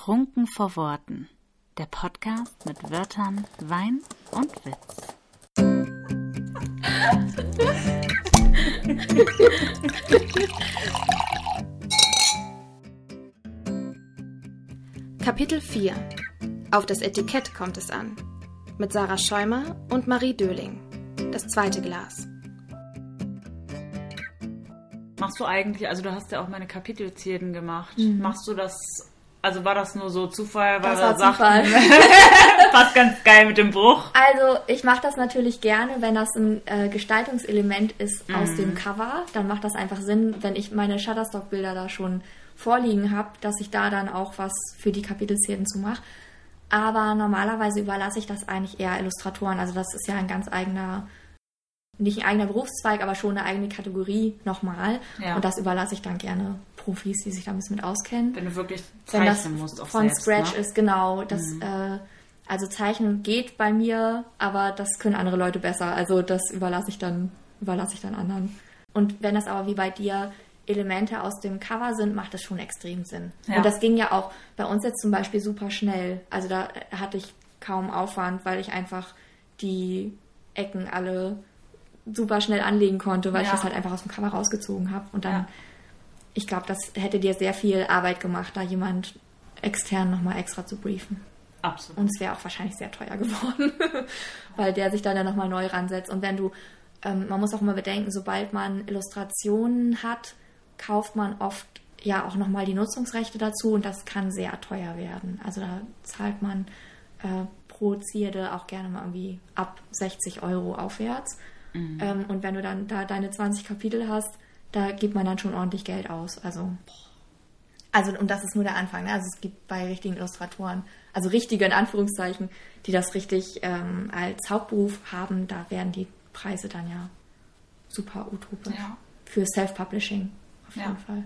Trunken vor Worten. Der Podcast mit Wörtern, Wein und Witz. Kapitel 4 Auf das Etikett kommt es an. Mit Sarah Schäumer und Marie Döling. Das zweite Glas. Machst du eigentlich, also du hast ja auch meine Kapitelzählen gemacht. Machst du das, also war das nur so Zufall, weil Das war sagten, Zufall. passt ganz geil mit dem Bruch? Also ich mache das natürlich gerne, wenn das ein äh, Gestaltungselement ist aus Mhm. dem Cover. Dann macht das einfach Sinn, wenn ich meine Shutterstock-Bilder da schon vorliegen habe, dass ich da dann auch was für die Kapitelszenen zu mache. Aber normalerweise überlasse ich das eigentlich eher Illustratoren. Also das ist ja ein ganz eigener, nicht ein eigener Berufszweig, aber schon eine eigene Kategorie nochmal. Ja. Und das überlasse ich dann gerne Profis, die sich da ein bisschen mit auskennen. Wenn du wirklich zeichnen musst, auch von selbst, Scratch ne? ist, genau. Das, äh, also Zeichnen geht bei mir, aber das können andere Leute besser. Also das überlasse ich dann, überlasse ich dann anderen. Und wenn das aber wie bei dir Elemente aus dem Cover sind, macht das schon extrem Sinn. Ja. Und das ging ja auch bei uns jetzt zum Beispiel super schnell. Also da hatte ich kaum Aufwand, weil ich einfach die Ecken alle super schnell anlegen konnte, weil ich Ja. das halt einfach aus dem Cover rausgezogen habe. Und dann Ja. ich glaube, das hätte dir sehr viel Arbeit gemacht, da jemand extern nochmal extra zu briefen. Absolut. Und es wäre auch wahrscheinlich sehr teuer geworden, weil der sich dann ja nochmal neu ransetzt. Und wenn du, ähm, man muss auch immer bedenken, sobald man Illustrationen hat, kauft man oft ja auch nochmal die Nutzungsrechte dazu und das kann sehr teuer werden. Also da zahlt man äh, pro Zierde auch gerne mal irgendwie ab 60 Euro aufwärts. Ähm, und wenn du dann da deine 20 Kapitel hast, da gibt man dann schon ordentlich Geld aus. Also, also und das ist nur der Anfang. Ne? Also es gibt bei richtigen Illustratoren, also richtige in Anführungszeichen, die das richtig ähm, als Hauptberuf haben, da werden die Preise dann ja super utopisch. Ja. Für Self-Publishing auf jeden Ja. Fall.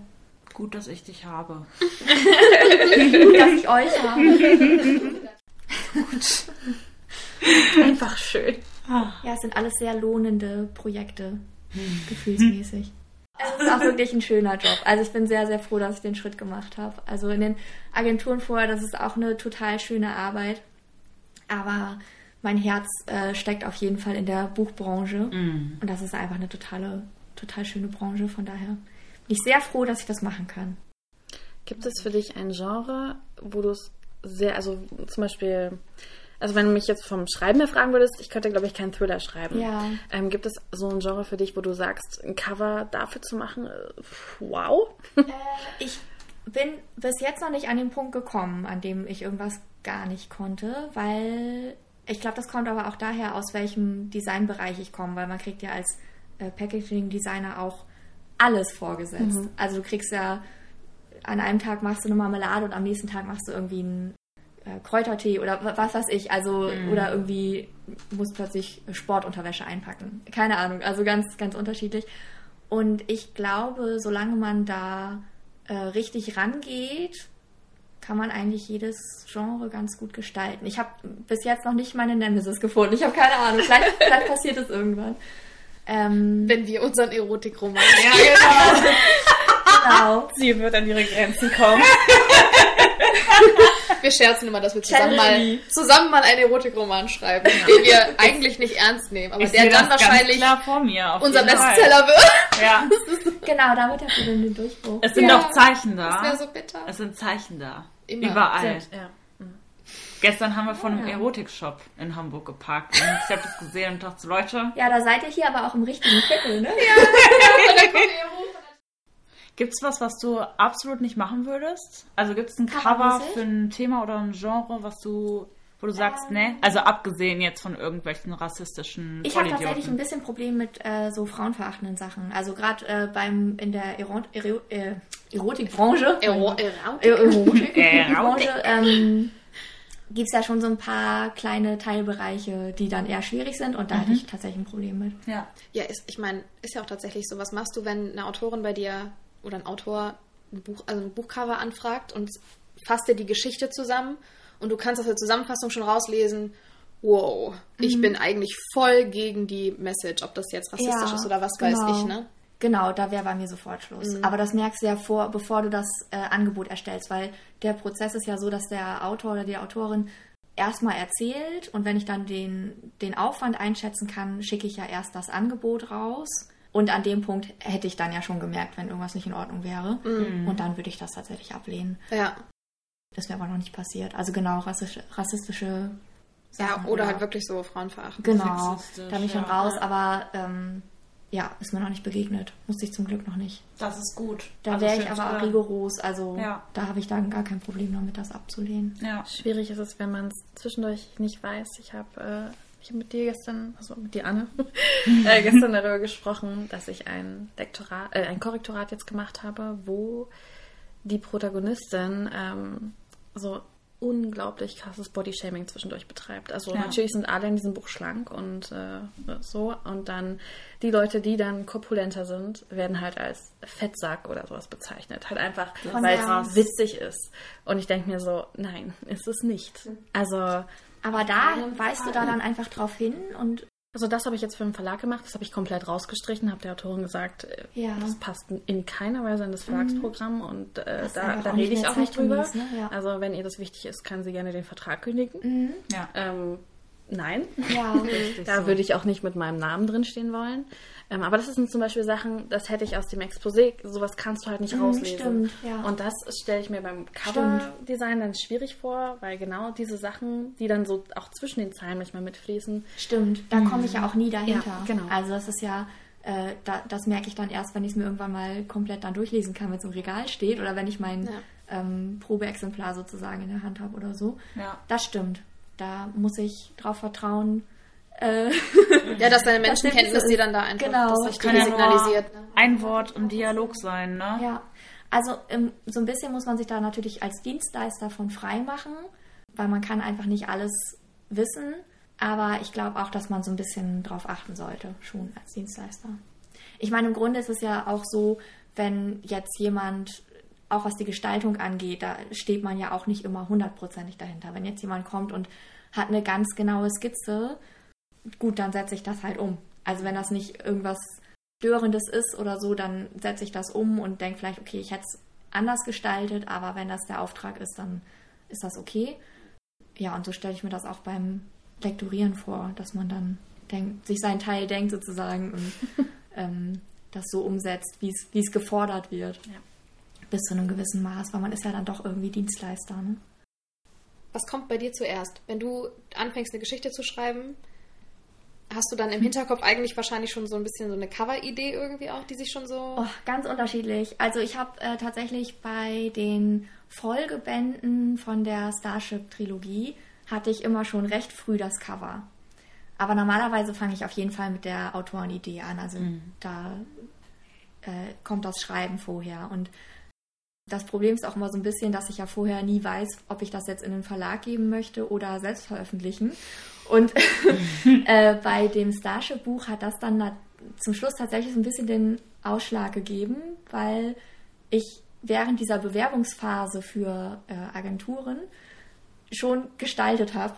Gut, dass ich dich habe. Gut, dass ich euch habe. Einfach schön. Ja, es sind alles sehr lohnende Projekte, gefühlsmäßig. Es ist auch wirklich ein schöner Job. Also ich bin sehr, sehr froh, dass ich den Schritt gemacht habe. Also in den Agenturen vorher, das ist auch eine total schöne Arbeit. Aber mein Herz äh, steckt auf jeden Fall in der Buchbranche. Und das ist einfach eine totale, total schöne Branche. Von daher bin ich sehr froh, dass ich das machen kann. Gibt es für dich ein Genre, wo du es sehr, also zum Beispiel, also wenn du mich jetzt vom Schreiben her fragen würdest, ich könnte, glaube ich, keinen Thriller schreiben. Ja. Ähm, gibt es so ein Genre für dich, wo du sagst, ein Cover dafür zu machen, äh, wow? Ich bin bis jetzt noch nicht an den Punkt gekommen, an dem ich irgendwas gar nicht konnte, weil ich glaube, das kommt aber auch daher, aus welchem Designbereich ich komme, weil man kriegt ja als äh, Packaging-Designer auch alles vorgesetzt. Also du kriegst ja, an einem Tag machst du eine Marmelade und am nächsten Tag machst du irgendwie einen äh, Kräutertee oder wa- was weiß ich, also oder irgendwie musst plötzlich Sportunterwäsche einpacken. Keine Ahnung, also ganz, ganz unterschiedlich. Und ich glaube, solange man da äh, richtig rangeht, kann man eigentlich jedes Genre ganz gut gestalten. Ich habe bis jetzt noch nicht meine Nemesis gefunden. Ich habe keine Ahnung. Vielleicht, vielleicht passiert es irgendwann. Ähm, Wenn wir unseren Erotikroman. genau. Sie wird an ihre Grenzen kommen. Wir scherzen immer, dass wir zusammen mal, zusammen mal einen Erotikroman schreiben, den wir eigentlich nicht ernst nehmen, aber Ich der dann das wahrscheinlich mir. unser. Bestseller wird. Ja. Genau, damit habt ihr dann den Durchbruch. Es sind Ja. doch Zeichen Das da. wäre so bitter. Es sind Zeichen da. Immer. Überall. Ja. Gestern haben wir vor einem Ja. Erotikshop in Hamburg geparkt. Und ich habe das gesehen und dachte, so, Leute, Ja, da seid ihr hier aber auch im richtigen Viertel, ne? Gibt's was, was du absolut nicht machen würdest? Also gibt's ein Cover für ein Thema oder ein Genre, was du, wo du sagst, ne? Also abgesehen jetzt von irgendwelchen rassistischen Ich habe tatsächlich ein bisschen Problem mit äh, so frauenverachtenden Sachen. Also gerade äh, beim in der Ero Ero äh, Erotikbranche. Ero Erotik. Erotik- Erotik. Branche, ähm, gibt es ja schon so ein paar kleine Teilbereiche, die dann eher schwierig sind und da hatte ich tatsächlich ein Problem mit. ja. Ja, ist, ich meine, ist ja auch tatsächlich so. Was machst du, wenn eine Autorin bei dir oder ein Autor ein Buch, also ein Buchcover anfragt und fasst dir die Geschichte zusammen und du kannst aus der Zusammenfassung schon rauslesen, wow, ich bin eigentlich voll gegen die Message, ob das jetzt rassistisch Ja, ist oder was genau. weiß ich, ne? Genau, da wäre bei mir sofort Schluss. Aber das merkst du ja vor, bevor du das äh, Angebot erstellst, weil der Prozess ist ja so, dass der Autor oder die Autorin erstmal erzählt und wenn ich dann den, den Aufwand einschätzen kann, schicke ich ja erst das Angebot raus. Und an dem Punkt hätte ich dann ja schon gemerkt, wenn irgendwas nicht in Ordnung wäre. Und dann würde ich das tatsächlich ablehnen. Ja. Das wäre aber noch nicht passiert. Also genau, rassistische, rassistische Ja, Sachen oder halt wirklich so Frauenverachten. Genau, da bin ich schon ja. raus, aber ähm, ja, ist mir noch nicht begegnet. Musste ich zum Glück noch nicht. Das ist gut. Da Also wäre ich aber auch rigoros, also Ja. da habe ich dann gar kein Problem damit, das abzulehnen. Ja. Schwierig ist es, wenn man es zwischendurch nicht weiß. Ich habe äh, ich hab mit dir gestern, also mit dir Anne, äh, gestern darüber gesprochen, dass ich ein Lektorat, äh, ein Korrektorat jetzt gemacht habe, wo die Protagonistin ähm, so unglaublich krasses Bodyshaming zwischendurch betreibt. Also Ja. natürlich sind alle in diesem Buch schlank und äh, so. Und dann die Leute, die dann korpulenter sind, werden halt als Fettsack oder sowas bezeichnet. Halt einfach, weil es witzig ist. Und ich denke mir so, nein, ist es nicht. Also, Aber da weist du da dann einfach drauf hin und also das habe ich jetzt für einen Verlag gemacht, das habe ich komplett rausgestrichen, habe der Autorin gesagt, äh, Ja. Mhm. das passt in keiner Weise in das Verlagsprogramm und äh, ist da, da rede ich auch nicht drüber. zeitgemäß, ne? Ja. Also wenn ihr das wichtig ist, kann sie gerne den Vertrag kündigen. Ja. Ähm, nein. ja, Da so. würde ich auch nicht mit meinem Namen drinstehen wollen. Ähm, aber das sind zum Beispiel Sachen, das hätte ich aus dem Exposé, sowas kannst du halt nicht Mhm, rauslesen. stimmt, ja. Und das stelle ich mir beim Coverdesign dann schwierig vor, weil genau diese Sachen, die dann so auch zwischen den Zeilen manchmal mitfließen, stimmt. Da komme ich ja auch nie dahinter. Ja, genau. Also das ist ja, äh, da, das merke ich dann erst, wenn ich es mir irgendwann mal komplett dann durchlesen kann, wenn es im Regal steht oder wenn ich mein Ja. ähm, Probeexemplar sozusagen in der Hand habe oder so. Ja. Das stimmt. Da muss ich drauf vertrauen. Äh, Ja, dass deine Menschenkenntnis dir dann da einfach Genau. das Kann Richtige ja signalisiert. nur Ne? ein Wort im Dialog sein, ne? Ja, also ähm, so ein bisschen muss man sich da natürlich als Dienstleister von frei machen, weil man kann einfach nicht alles wissen. Aber ich glaube auch, dass man so ein bisschen drauf achten sollte, schon als Dienstleister. Ich meine, im Grunde ist es ja auch so, wenn jetzt jemand, auch was die Gestaltung angeht, da steht man ja auch nicht immer hundertprozentig dahinter. Wenn jetzt jemand kommt und hat eine ganz genaue Skizze, gut, dann setze ich das halt um. Also wenn das nicht irgendwas Störendes ist oder so, dann setze ich das um und denke vielleicht, okay, ich hätte es anders gestaltet, aber wenn das der Auftrag ist, dann ist das okay. Ja, und so stelle ich mir das auch beim Lektorieren vor, dass man dann denkt, sich seinen Teil denkt sozusagen und ähm, das so umsetzt, wie es- gefordert wird. Ja. Bis zu einem gewissen Maß, weil man ist ja dann doch irgendwie Dienstleister. Ne? Was kommt bei dir zuerst? Wenn du anfängst, eine Geschichte zu schreiben, hast du dann im Hinterkopf eigentlich wahrscheinlich schon so ein bisschen so eine Cover-Idee irgendwie auch, die sich schon so. Oh, ganz unterschiedlich. Also ich habe äh, tatsächlich bei den Folgebänden von der Starship-Trilogie hatte ich immer schon recht früh das Cover. Aber normalerweise fange ich auf jeden Fall mit der Autorenidee an. Also da äh, kommt das Schreiben vorher. Und das Problem ist auch immer so ein bisschen, dass ich ja vorher nie weiß, ob ich das jetzt in den Verlag geben möchte oder selbst veröffentlichen. Und äh, bei dem Starship-Buch hat das dann zum Schluss tatsächlich so ein bisschen den Ausschlag gegeben, weil ich während dieser Bewerbungsphase für äh, Agenturen schon gestaltet habe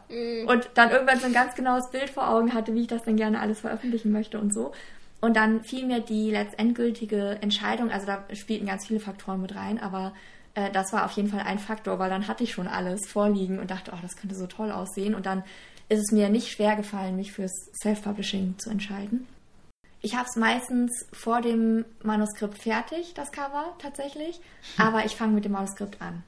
und dann irgendwann so ein ganz genaues Bild vor Augen hatte, wie ich das denn gerne alles veröffentlichen möchte und so. Und dann fiel mir die letztendgültige Entscheidung, also da spielten ganz viele Faktoren mit rein, aber äh, das war auf jeden Fall ein Faktor, weil dann hatte ich schon alles vorliegen und dachte, oh, das könnte so toll aussehen. Und dann ist es mir nicht schwer gefallen, mich fürs Self-Publishing zu entscheiden. Ich habe es meistens vor dem Manuskript fertig, das Cover tatsächlich, aber ich fange mit dem Manuskript an.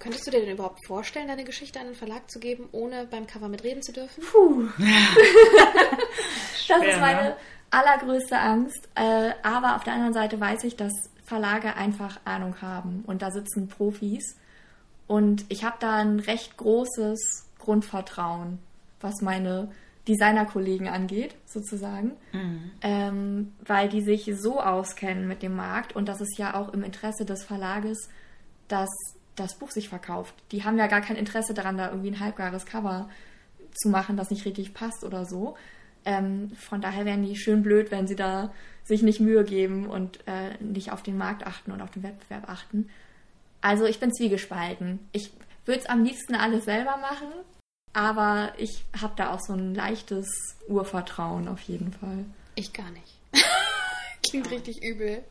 Könntest du dir denn überhaupt vorstellen, deine Geschichte an den Verlag zu geben, ohne beim Cover mitreden zu dürfen? Puh. das Schwer, ist meine ne? Allergrößte Angst. Äh, aber auf der anderen Seite weiß ich, dass Verlage einfach Ahnung haben und da sitzen Profis. Und ich habe da ein recht großes Grundvertrauen, was meine Designerkollegen angeht, sozusagen, ähm, weil die sich so auskennen mit dem Markt und das ist ja auch im Interesse des Verlages, dass das Buch sich verkauft. Die haben ja gar kein Interesse daran, da irgendwie ein halbgares Cover zu machen, das nicht richtig passt oder so. Ähm, von daher wären die schön blöd, wenn sie da sich nicht Mühe geben und äh, nicht auf den Markt achten und auf den Wettbewerb achten. Also ich bin zwiegespalten. Ich würde es am liebsten alles selber machen, aber ich habe da auch so ein leichtes Urvertrauen auf jeden Fall. Ich gar nicht. Klingt richtig übel.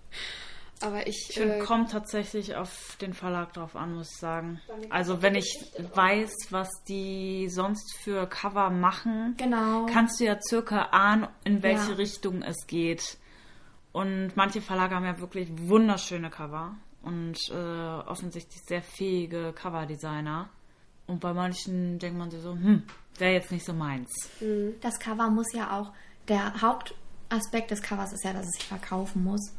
Aber ich. Ich finde, äh, kommt tatsächlich auf den Verlag drauf an, muss ich sagen. Also wenn ich weiß, was die sonst für Cover machen, Genau. kannst du ja circa ahnen, in welche Ja. Richtung es geht. Und manche Verlage haben ja wirklich wunderschöne Cover und äh, offensichtlich sehr fähige Coverdesigner. Und bei manchen denkt man sich so, hm, wäre jetzt nicht so meins. Das Cover muss ja auch, der Hauptaspekt des Covers ist ja, dass es sich verkaufen muss.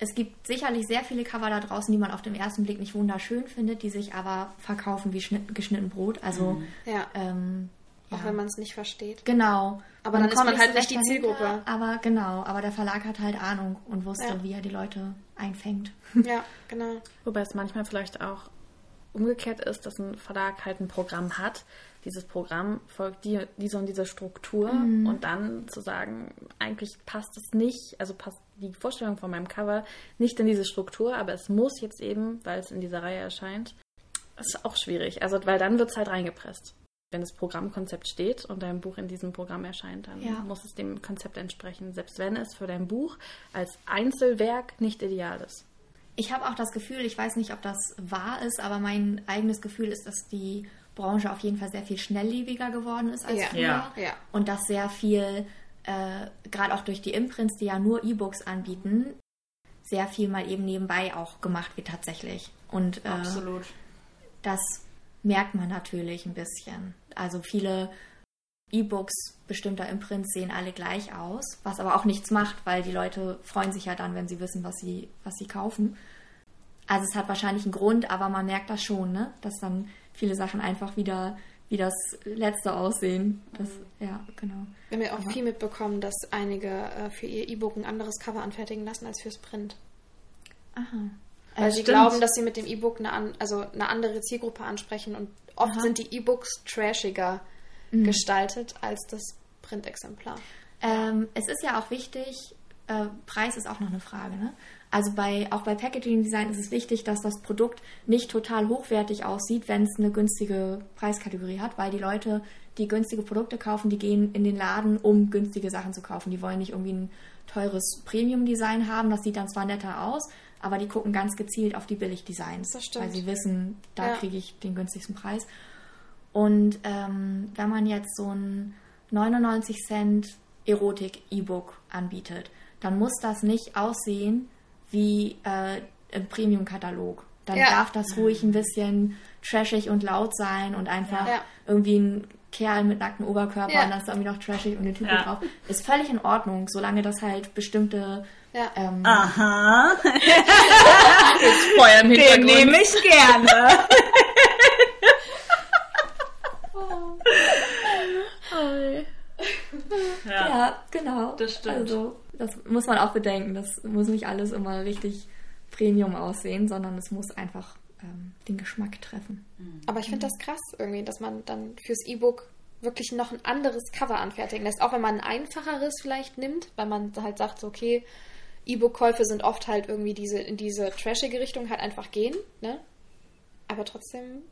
Es gibt sicherlich sehr viele Cover da draußen, die man auf den ersten Blick nicht wunderschön findet, die sich aber verkaufen wie schnitt, geschnitten Brot. Also, Ja, ähm, auch ja. wenn man es nicht versteht. Genau. Aber dann ist man halt nicht die Zielgruppe. dahinter, Aber genau, aber der Verlag hat halt Ahnung und wusste, Ja. wie er die Leute einfängt. Ja, genau. Wobei es manchmal vielleicht auch umgekehrt ist, dass ein Verlag halt ein Programm hat. Dieses Programm folgt die, diese und diese Struktur und dann zu sagen, eigentlich passt es nicht, also passt die Vorstellung von meinem Cover nicht in diese Struktur, aber es muss jetzt eben, weil es in dieser Reihe erscheint, ist auch schwierig. Also, weil dann wird es halt reingepresst. Wenn das Programmkonzept steht und dein Buch in diesem Programm erscheint, dann Ja. muss es dem Konzept entsprechen, selbst wenn es für dein Buch als Einzelwerk nicht ideal ist. Ich habe auch das Gefühl, ich weiß nicht, ob das wahr ist, aber mein eigenes Gefühl ist, dass die Branche auf jeden Fall sehr viel schnelllebiger geworden ist als Ja. früher. Ja. Und dass sehr viel, äh, gerade auch durch die Imprints, die ja nur E-Books anbieten, sehr viel mal eben nebenbei auch gemacht wird tatsächlich. Und äh, Absolut. das merkt man natürlich ein bisschen. Also viele E-Books bestimmter Imprints sehen alle gleich aus, was aber auch nichts macht, weil die Leute freuen sich ja dann, wenn sie wissen, was sie, was sie kaufen. Also es hat wahrscheinlich einen Grund, aber man merkt das schon, ne? dass dann viele Sachen einfach wieder wie das letzte aussehen. Das, ja, genau. Wir haben ja auch Aber- viel mitbekommen, dass einige äh, für ihr E-Book ein anderes Cover anfertigen lassen als fürs Print. Aha. Weil sie stimmt. glauben, dass sie mit dem E-Book eine, an, also eine andere Zielgruppe ansprechen und oft Aha. sind die E-Books trashiger gestaltet als das Printexemplar. Ähm, es ist ja auch wichtig, äh, Preis ist auch noch eine Frage, ne? Also bei, auch bei Packaging Design ist es wichtig, dass das Produkt nicht total hochwertig aussieht, wenn es eine günstige Preiskategorie hat, weil die Leute, die günstige Produkte kaufen, die gehen in den Laden, um günstige Sachen zu kaufen. Die wollen nicht irgendwie ein teures Premium-Design haben, das sieht dann zwar netter aus, aber die gucken ganz gezielt auf die Billig-Designs, Das stimmt. weil sie wissen, da Ja. kriege ich den günstigsten Preis. Und ähm, wenn man jetzt so ein 99 Cent Erotik-E-Book anbietet, dann muss das nicht aussehen wie äh, im Premium-Katalog. Dann Ja. darf das ruhig ein bisschen trashig und laut sein und einfach Ja. irgendwie ein Kerl mit nacktem Oberkörper Ja. und dann ist da irgendwie noch trashig und eine Type Ja. drauf. Ist völlig in Ordnung, solange das halt bestimmte Ja. ähm, Aha, Feuer im den nehme ich gerne. ja. Ja, genau. Das stimmt. Also, das muss man auch bedenken. Das muss nicht alles immer richtig Premium aussehen, sondern es muss einfach ähm, den Geschmack treffen. Aber ich finde das krass irgendwie, dass man dann fürs E-Book wirklich noch ein anderes Cover anfertigen lässt. Auch wenn man ein einfacheres vielleicht nimmt, weil man halt sagt, so, okay, E-Book-Käufe sind oft halt irgendwie diese, in diese trashige Richtung halt einfach gehen, ne? Aber trotzdem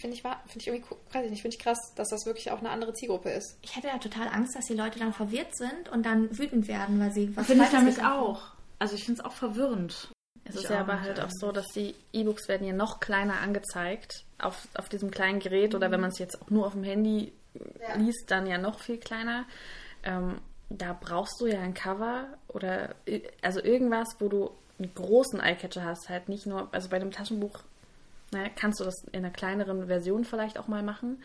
finde ich, finde ich irgendwie, weiß ich nicht, finde ich krass, dass das wirklich auch eine andere Zielgruppe ist. Ich hätte ja total Angst, dass die Leute dann verwirrt sind und dann wütend werden, weil sie was Finde ich haben. auch. Also ich finde es auch verwirrend. Es Ich ist ja auch aber halt auch so, dass die E-Books werden ja noch kleiner angezeigt auf, auf diesem kleinen Gerät oder wenn man es jetzt auch nur auf dem Handy liest, dann ja noch viel kleiner. Ähm, da brauchst du ja ein Cover oder also irgendwas, wo du einen großen Eyecatcher hast, halt nicht nur, also bei einem Taschenbuch naja, kannst du das in einer kleineren Version vielleicht auch mal machen,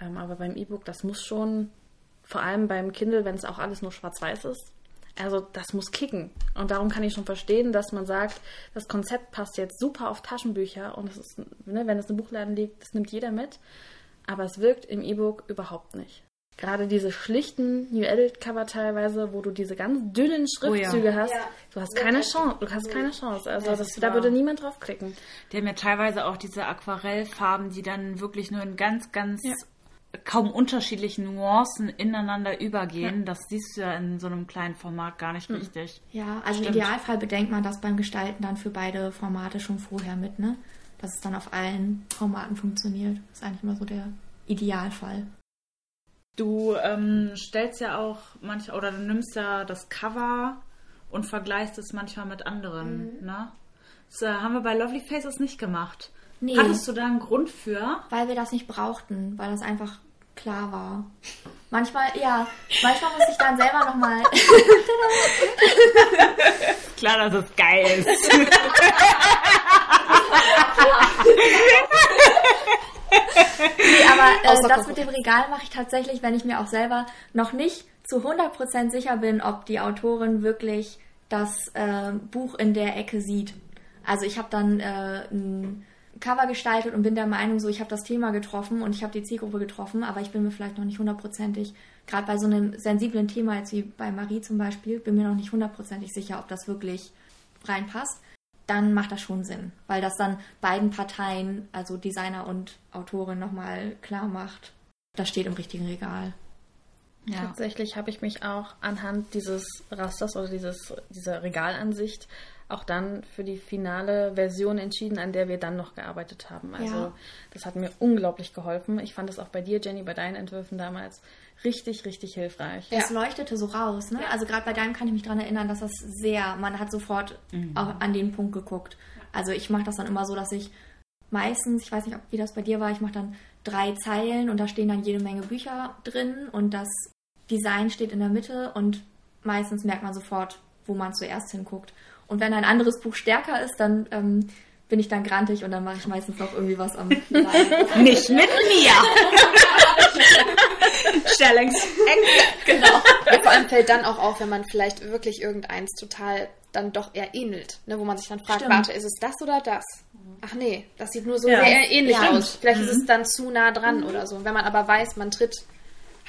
ähm, aber beim E-Book, das muss schon, vor allem beim Kindle, wenn es auch alles nur schwarz-weiß ist, also das muss kicken. Und darum kann ich schon verstehen, dass man sagt, das Konzept passt jetzt super auf Taschenbücher und ist, ne, wenn es im Buchladen liegt, das nimmt jeder mit. Aber es wirkt im E-Book überhaupt nicht. Gerade diese schlichten New Edit Cover teilweise, wo du diese ganz dünnen Schriftzüge hast, Ja. du hast keine Chance, du hast keine Chance. Also Das das, da würde niemand draufklicken. Die haben ja teilweise auch diese Aquarellfarben, die dann wirklich nur in ganz, ganz kaum unterschiedlichen Nuancen ineinander übergehen. Das siehst du ja in so einem kleinen Format gar nicht richtig. Ja, also Stimmt. im Idealfall bedenkt man das beim Gestalten dann für beide Formate schon vorher mit, ne? Dass es dann auf allen Formaten funktioniert. Das ist eigentlich immer so der Idealfall. Du ähm, stellst ja auch manchmal, oder du nimmst ja das Cover und vergleichst es manchmal mit anderen. Ne? Das äh, haben wir bei Lovely Faces nicht gemacht. Nee. Hattest du da einen Grund für? Weil wir das nicht brauchten, weil das einfach klar war. Manchmal, ja, manchmal muss ich dann selber nochmal. Klar, dass es geil ist. Nee, aber äh, das mit dem Regal mache ich tatsächlich, wenn ich mir auch selber noch nicht zu 100% sicher bin, ob die Autorin wirklich das äh, Buch in der Ecke sieht. Also ich habe dann äh, ein Cover gestaltet und bin der Meinung, so ich habe das Thema getroffen und ich habe die Zielgruppe getroffen, aber ich bin mir vielleicht noch nicht hundertprozentig, gerade bei so einem sensiblen Thema jetzt wie bei Marie zum Beispiel, bin mir noch nicht hundertprozentig sicher, ob das wirklich reinpasst. Dann macht das schon Sinn, weil das dann beiden Parteien, also Designer und Autorin, nochmal klar macht, das steht im richtigen Regal. Ja. Tatsächlich habe ich mich auch anhand dieses Rasters oder dieses, dieser Regalansicht auch dann für die finale Version entschieden, an der wir dann noch gearbeitet haben. Also Ja. das hat mir unglaublich geholfen. Ich fand es auch bei dir, Jenny, bei deinen Entwürfen damals richtig, richtig hilfreich. Das leuchtete so raus, ne? Also gerade bei deinem kann ich mich daran erinnern, dass das sehr, man hat sofort auch an den Punkt geguckt. Also ich mache das dann immer so, dass ich meistens, ich weiß nicht, ob, wie das bei dir war, ich mache dann drei Zeilen und da stehen dann jede Menge Bücher drin und das Design steht in der Mitte und meistens merkt man sofort, wo man zuerst hinguckt. Und wenn ein anderes Buch stärker ist, dann ähm, bin ich dann grantig und dann mache ich meistens noch irgendwie was am Leib. Nicht mit mir! Stellungs. Genau. Ja, vor allem fällt dann auch auf, wenn man vielleicht wirklich irgendeins total dann doch eher ähnelt. Ne, wo man sich dann fragt, Stimmt. warte, ist es das oder das? Ach nee, das sieht nur so Ja. sehr ähnlich Ja, aus. Vielleicht ist es dann zu nah dran oder so. Und wenn man aber weiß, man tritt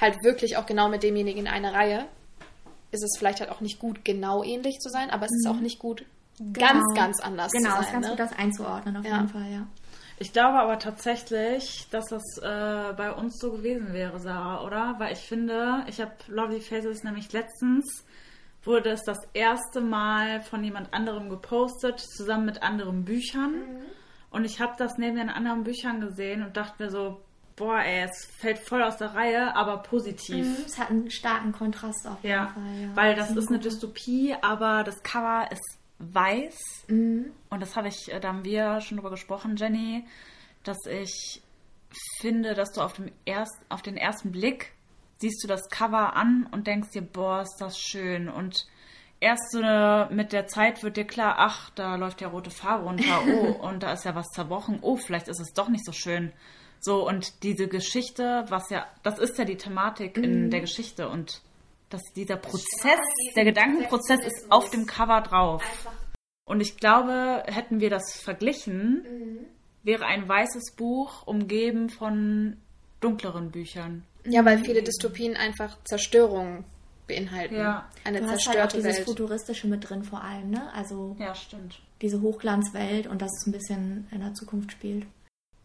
halt wirklich auch genau mit demjenigen in eine Reihe, ist es vielleicht halt auch nicht gut, genau ähnlich zu sein, aber es ist auch nicht gut, ganz, ganz anders Genau, zu ist sein. ganz ne? gut, das einzuordnen auf Ja. jeden Fall, ja. Ich glaube aber tatsächlich, dass das äh, bei uns so gewesen wäre, Sarah, oder? Weil ich finde, ich habe Lovely Faces nämlich letztens, wurde es das erste Mal von jemand anderem gepostet, zusammen mit anderen Büchern. Und ich habe das neben den anderen Büchern gesehen und dachte mir so, boah, ey, es fällt voll aus der Reihe, aber positiv. Es hat einen starken Kontrast auf jeden Ja, Fall, ja. weil das ist eine. Dystopie, aber das Cover ist weiß. Mhm. Und das habe ich, äh, da haben wir schon drüber gesprochen, Jenny, dass ich finde, dass du auf, dem erst, auf den ersten Blick siehst du das Cover an und denkst dir, boah, ist das schön. Und erst so eine, mit der Zeit wird dir klar, ach, da läuft ja rote Farbe runter, oh, und da ist ja was zerbrochen, oh, vielleicht ist es doch nicht so schön. So, und diese Geschichte, was ja, das ist ja die Thematik in der Geschichte und dass dieser Prozess, der Gedankenprozess ist auf dem Cover drauf. Und ich glaube, hätten wir das verglichen, wäre ein weißes Buch umgeben von dunkleren Büchern. Ja, weil viele Dystopien einfach Zerstörung beinhalten. Ja. Eine Du hast halt auch zerstörte dieses Welt. Futuristische mit drin vor allem, ne? Also Ja, stimmt. diese Hochglanzwelt und dass es ein bisschen in der Zukunft spielt.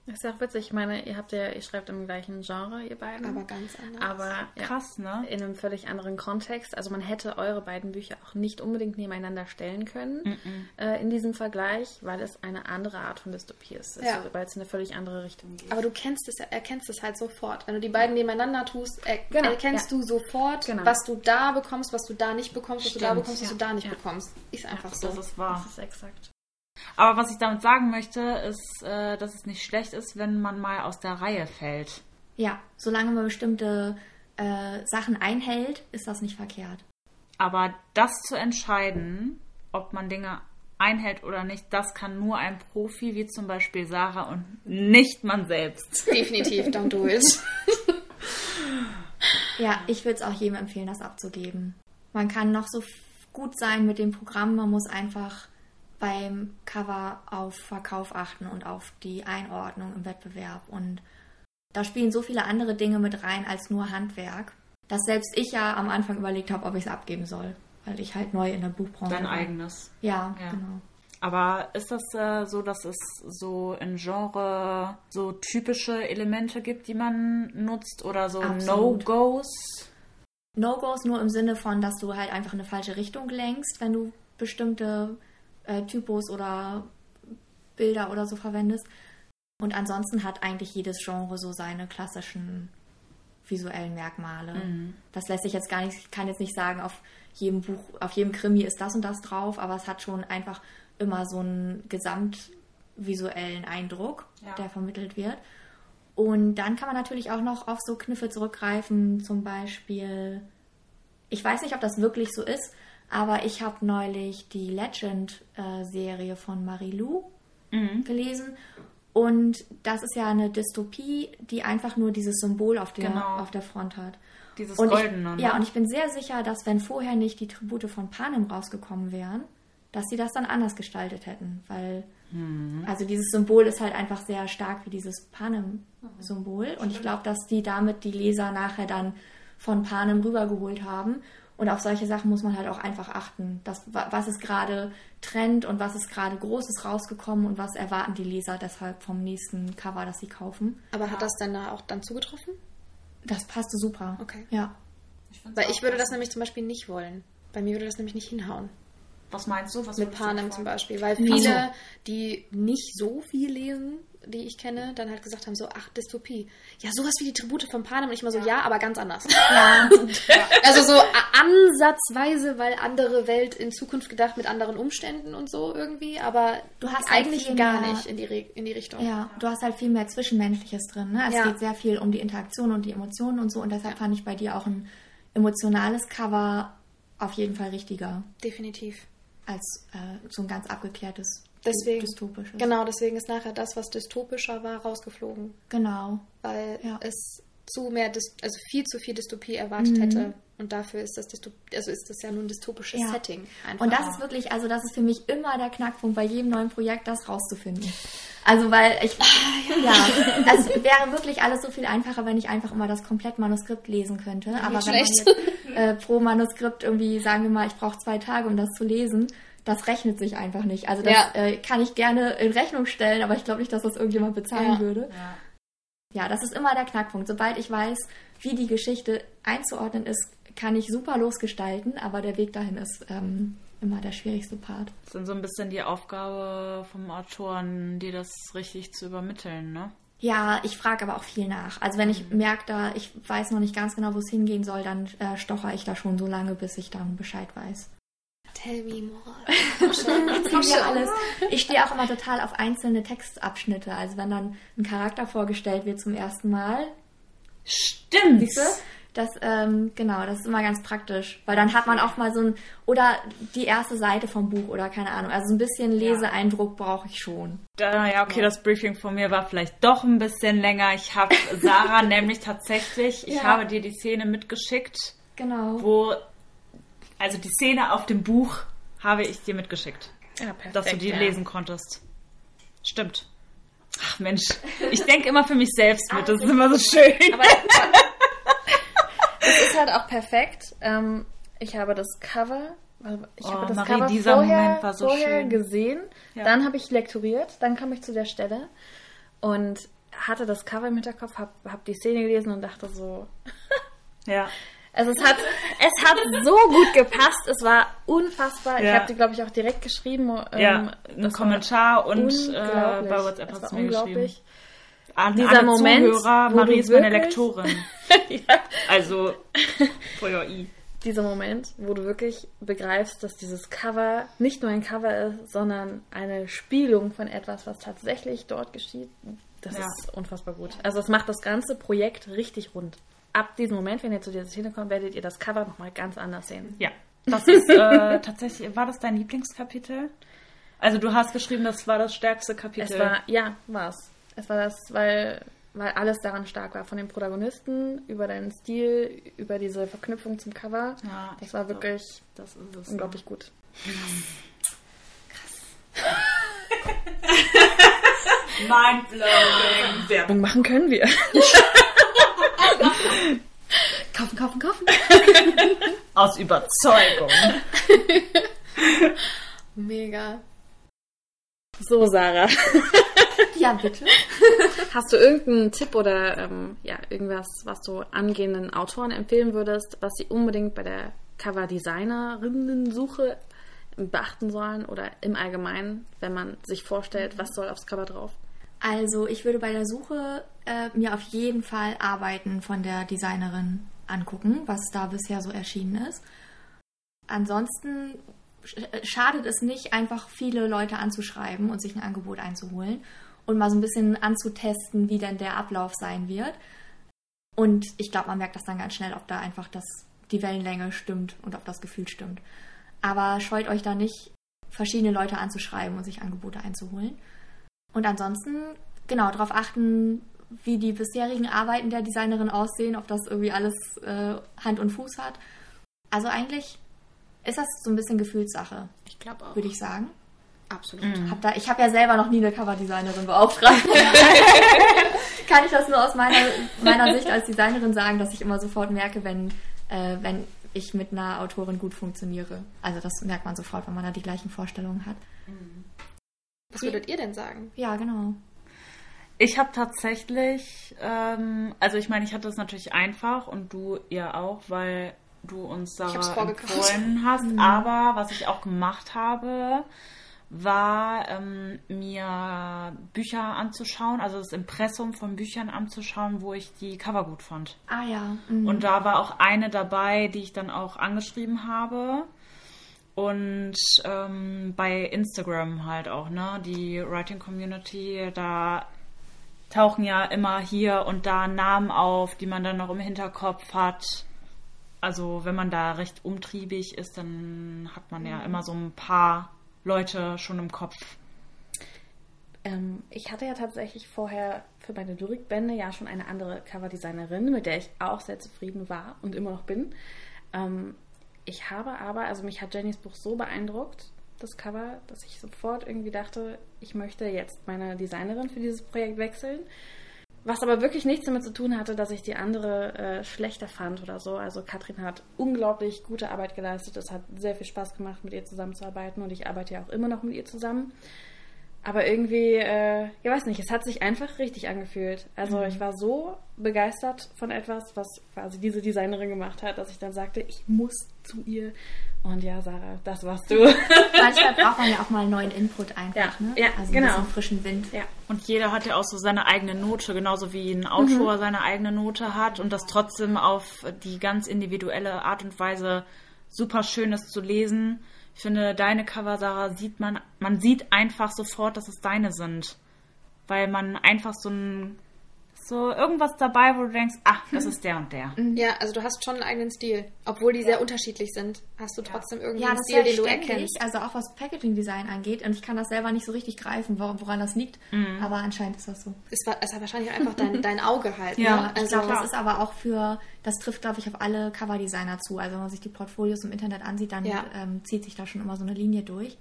Ist ja auch witzig. Ich meine, ihr habt ja, ihr schreibt im gleichen Genre, ihr beiden. Aber ganz anders. Aber ja, Krass, ne? in einem völlig anderen Kontext. Also man hätte eure beiden Bücher auch nicht unbedingt nebeneinander stellen können äh, in diesem Vergleich, weil es eine andere Art von Dystopie ist. Ja. Also, weil es in eine völlig andere Richtung geht. Aber du kennst es, erkennst es halt sofort. Wenn du die beiden nebeneinander tust, er, Genau, erkennst ja. du sofort, Genau. was du da bekommst, was du da nicht bekommst, was du da Stimmt, bekommst, was ja, du da nicht ja. bekommst. Ist einfach so. Das ist wahr. Das ist exakt. Aber was ich damit sagen möchte, ist, äh, dass es nicht schlecht ist, wenn man mal aus der Reihe fällt. Ja, solange man bestimmte äh, Sachen einhält, ist das nicht verkehrt. Aber das zu entscheiden, ob man Dinge einhält oder nicht, das kann nur ein Profi wie zum Beispiel Sarah und nicht man selbst. Definitiv, don't do it. Ja, ich würde es auch jedem empfehlen, das abzugeben. Man kann noch so gut sein mit dem Programm, man muss einfach beim Cover auf Verkauf achten und auf die Einordnung im Wettbewerb. Und da spielen so viele andere Dinge mit rein als nur Handwerk, dass selbst ich ja am Anfang überlegt habe, ob ich es abgeben soll, weil ich halt neu in der Buchbranche Dein bin. eigenes. Ja, Ja. genau. Aber ist das äh, so, dass es so in Genre so typische Elemente gibt, die man nutzt oder so. No-Gos? No-Gos nur im Sinne von, dass du halt einfach in eine falsche Richtung lenkst, wenn du bestimmte äh, Typos oder Bilder oder so verwendest. Und ansonsten hat eigentlich jedes Genre so seine klassischen visuellen Merkmale. Das lässt sich jetzt gar nicht, ich kann jetzt nicht sagen, auf jedem Buch, auf jedem Krimi ist das und das drauf, aber es hat schon einfach immer so einen gesamtvisuellen Eindruck, Ja. der vermittelt wird. Und dann kann man natürlich auch noch auf so Kniffe zurückgreifen, zum Beispiel, ich weiß nicht, ob das wirklich so ist, aber ich habe neulich die Legend-Serie von Marie-Lou gelesen. Und das ist ja eine Dystopie, die einfach nur dieses Symbol auf der, Genau. auf der Front hat. Dieses Und Goldene. ich, ne? ja, und ich bin sehr sicher, dass wenn vorher nicht die Tribute von Panem rausgekommen wären, dass sie das dann anders gestaltet hätten. Weil, Mhm. also dieses Symbol ist halt einfach sehr stark wie dieses Panem-Symbol. Und ich glaube, dass die damit die Leser nachher dann von Panem rübergeholt haben. Und auf solche Sachen muss man halt auch einfach achten. Das, wa- was ist gerade Trend und was ist gerade Großes rausgekommen und was erwarten die Leser deshalb vom nächsten Cover, das sie kaufen. Aber hat das denn da auch dann zugetroffen? Das passte super. Okay. Ja. Weil ich würde das nämlich zum Beispiel nicht wollen. Bei mir würde das nämlich nicht hinhauen. Was meinst du? Was Mit Panem zum Beispiel. Weil viele, die nicht so viel lesen, die ich kenne, dann halt gesagt haben, so, ach, Dystopie. Ja, sowas wie die Tribute von Panem. Und ich mal so, ja, aber ganz anders. also so ansatzweise, weil andere Welt in Zukunft gedacht mit anderen Umständen und so irgendwie. Aber Du hast halt eigentlich viel gar mehr- nicht in die, Re in die Richtung. Ja, du hast halt viel mehr Zwischenmenschliches drin. Ne? Es Ja. geht sehr viel um die Interaktion und die Emotionen und so. Und deshalb fand ich bei dir auch ein emotionales Cover auf jeden Fall richtiger Definitiv. Als äh, so ein ganz abgeklärtes, Deswegen. dystopisches. Genau, deswegen ist nachher das, was dystopischer war, rausgeflogen. Genau. weil Ja. es zu mehr, also viel zu viel Dystopie erwartet hätte. Und dafür ist das, also ist das ja nur ein dystopisches. Ja. Setting. Einfach. Und das ist wirklich, also das ist für mich immer der Knackpunkt bei jedem neuen Projekt, das rauszufinden. Also weil ich, ja, also wäre wirklich alles so viel einfacher, wenn ich einfach immer das Komplettmanuskript lesen könnte. Aber wenn schlecht. man jetzt äh, pro Manuskript irgendwie, sagen wir mal, ich brauche zwei Tage, um das zu lesen, das rechnet sich einfach nicht. Also das Ja. äh, kann ich gerne in Rechnung stellen, aber ich glaube nicht, dass das irgendjemand bezahlen Ja. würde. Ja. Ja, das ist immer der Knackpunkt. Sobald ich weiß, wie die Geschichte einzuordnen ist, kann ich super losgestalten, aber der Weg dahin ist ähm, immer der schwierigste Part. Das ist dann so ein bisschen die Aufgabe vom Autoren, dir das richtig zu übermitteln, ne? Ja, ich frage aber auch viel nach. Also wenn ich merke, da ich weiß noch nicht ganz genau, wo es hingehen soll, dann äh, stocher ich da schon so lange, bis ich dann Bescheid weiß. Tell me more. Alles. Ich stehe auch immer total auf einzelne Textabschnitte. Also wenn dann ein Charakter vorgestellt wird zum ersten Mal, Stimmt! Siehst du? Das, ähm, genau, das ist immer ganz praktisch. Weil dann hat man auch mal so ein, oder die erste Seite vom Buch oder keine Ahnung. Also ein bisschen Leseeindruck brauche ich schon. Da, ja, okay, das Briefing von mir war vielleicht doch ein bisschen länger. Ich habe Sarah nämlich tatsächlich, ich Ja. habe dir die Szene mitgeschickt, Genau. wo, also die Szene auf dem Buch habe ich dir mitgeschickt, Ja, perfekt. dass du die ja. lesen konntest. Stimmt. Ach Mensch, ich denke immer für mich selbst mit, das ist immer so schön. Aber es ist halt auch perfekt. Ähm, ich habe das Cover, ich Oh, habe das Marie, Cover vorher, so vorher gesehen. Ja. Dann habe ich lektoriert, dann kam ich zu der Stelle und hatte das Cover im Hinterkopf, habe hab die Szene gelesen und dachte so, Ja. also es hat, es hat so gut gepasst, es war unfassbar. Ich Ja. habe die, glaube ich, auch direkt geschrieben. ähm, Ja, ein das war Kommentar und äh, bei WhatsApp hast du mir geschrieben. An Dieser alle Moment, Zuhörer, wo Marie du ist meine Lektorin. ja. Also, for your E. dieser Moment, wo du wirklich begreifst, dass dieses Cover nicht nur ein Cover ist, sondern eine Spiegelung von etwas, was tatsächlich dort geschieht. Das Ja. ist unfassbar gut. Also es macht das ganze Projekt richtig rund. Ab diesem Moment, wenn ihr zu dieser Szene kommt, werdet ihr das Cover nochmal ganz anders sehen. Ja. Das ist äh, tatsächlich, war das dein Lieblingskapitel? Also du hast geschrieben, das war das stärkste Kapitel. Es war, ja, war's. Es war das, weil, weil alles daran stark war. Von den Protagonisten, über deinen Stil, über diese Verknüpfung zum Cover. Ja, das war glaub, wirklich das ist es. unglaublich gut. Mindblowing. Werbung machen können wir. Kaufen, kaufen, kaufen. Aus Überzeugung. Mega. So, Sarah. Ja, bitte. Hast du irgendeinen Tipp oder ähm, ja, irgendwas, was du angehenden Autoren empfehlen würdest, was sie unbedingt bei der Cover-Designerinnen-Suche beachten sollen oder im Allgemeinen, wenn man sich vorstellt, was soll aufs Cover drauf? Also ich würde bei der Suche äh, mir auf jeden Fall Arbeiten von der Designerin angucken, was da bisher so erschienen ist. Ansonsten äh, schadet es nicht, einfach viele Leute anzuschreiben und sich ein Angebot einzuholen und mal so ein bisschen anzutesten, wie denn der Ablauf sein wird. Und ich glaube, man merkt das dann ganz schnell, ob da einfach das, die Wellenlänge stimmt und ob das Gefühl stimmt. Aber scheut euch da nicht, verschiedene Leute anzuschreiben und sich Angebote einzuholen. Und ansonsten, genau, darauf achten, wie die bisherigen Arbeiten der Designerin aussehen, ob das irgendwie alles äh, Hand und Fuß hat. Also eigentlich ist das so ein bisschen Gefühlssache, Ich glaube auch. würde ich sagen. Absolut. Hab da, ich habe ja selber noch nie eine Coverdesignerin beauftragt. Kann ich das nur aus meiner, meiner Sicht als Designerin sagen, dass ich immer sofort merke, wenn, äh, wenn ich mit einer Autorin gut funktioniere. Also das merkt man sofort, wenn man da die gleichen Vorstellungen hat. Was würdet ihr denn sagen? Ja, genau. Ich habe tatsächlich, ähm, also ich meine, ich hatte es natürlich einfach und du ja auch, weil du uns Sarah empfohlen hast. Aber was ich auch gemacht habe, war ähm, mir Bücher anzuschauen, also das Impressum von Büchern anzuschauen, wo ich die Cover gut fand. Ah ja. mhm. Und da war auch eine dabei, die ich dann auch angeschrieben habe. Und ähm, bei Instagram halt auch, ne? Die Writing Community, da tauchen ja immer hier und da Namen auf, die man dann noch im Hinterkopf hat. Also wenn man da recht umtriebig ist, dann hat man ja immer so ein paar Leute schon im Kopf. Ähm, ich hatte ja tatsächlich vorher für meine Lyrikbände ja schon eine andere Coverdesignerin, mit der ich auch sehr zufrieden war und immer noch bin. Ähm, ich habe aber, also mich hat Jennys Buch so beeindruckt, das Cover, dass ich sofort irgendwie dachte, ich möchte jetzt meine Designerin für dieses Projekt wechseln. Was aber wirklich nichts damit zu tun hatte, dass ich die andere äh, schlechter fand oder so. Also Katrin hat unglaublich gute Arbeit geleistet. Es hat sehr viel Spaß gemacht, mit ihr zusammenzuarbeiten und ich arbeite ja auch immer noch mit ihr zusammen. Aber irgendwie, äh, ich weiß nicht, es hat sich einfach richtig angefühlt. Also ich war so begeistert von etwas, was quasi diese Designerin gemacht hat, dass ich dann sagte, ich muss zu ihr. Und ja, Sarah, das warst du. Manchmal braucht man ja auch mal einen neuen Input einfach, Ja, ne? ja, also genau. ein frischen Wind. ja. Und jeder hat ja auch so seine eigene Note, genauso wie ein Autor seine eigene Note hat und das trotzdem auf die ganz individuelle Art und Weise super schön ist zu lesen. Ich finde, deine Cover, Sarah, sieht man, man sieht einfach sofort, dass es deine sind. Weil man einfach so ein, so irgendwas dabei, wo du denkst, ach, das ist der und der. Ja, also du hast schon einen eigenen Stil. Obwohl die sehr unterschiedlich sind, hast du trotzdem irgendwie Ja, einen das Stil, den ich du erkennst. also auch was Packaging-Design angeht. Und ich kann das selber nicht so richtig greifen, wor- woran das liegt. Mhm. Aber anscheinend ist das so. Es war, es war wahrscheinlich einfach dein, dein Auge halt. Ja, ne? Ich also glaube, das ist aber auch für, das trifft, glaube ich, auf alle Coverdesigner zu. Also wenn man sich die Portfolios im Internet ansieht, dann Ja. ähm, zieht sich da schon immer so eine Linie durch.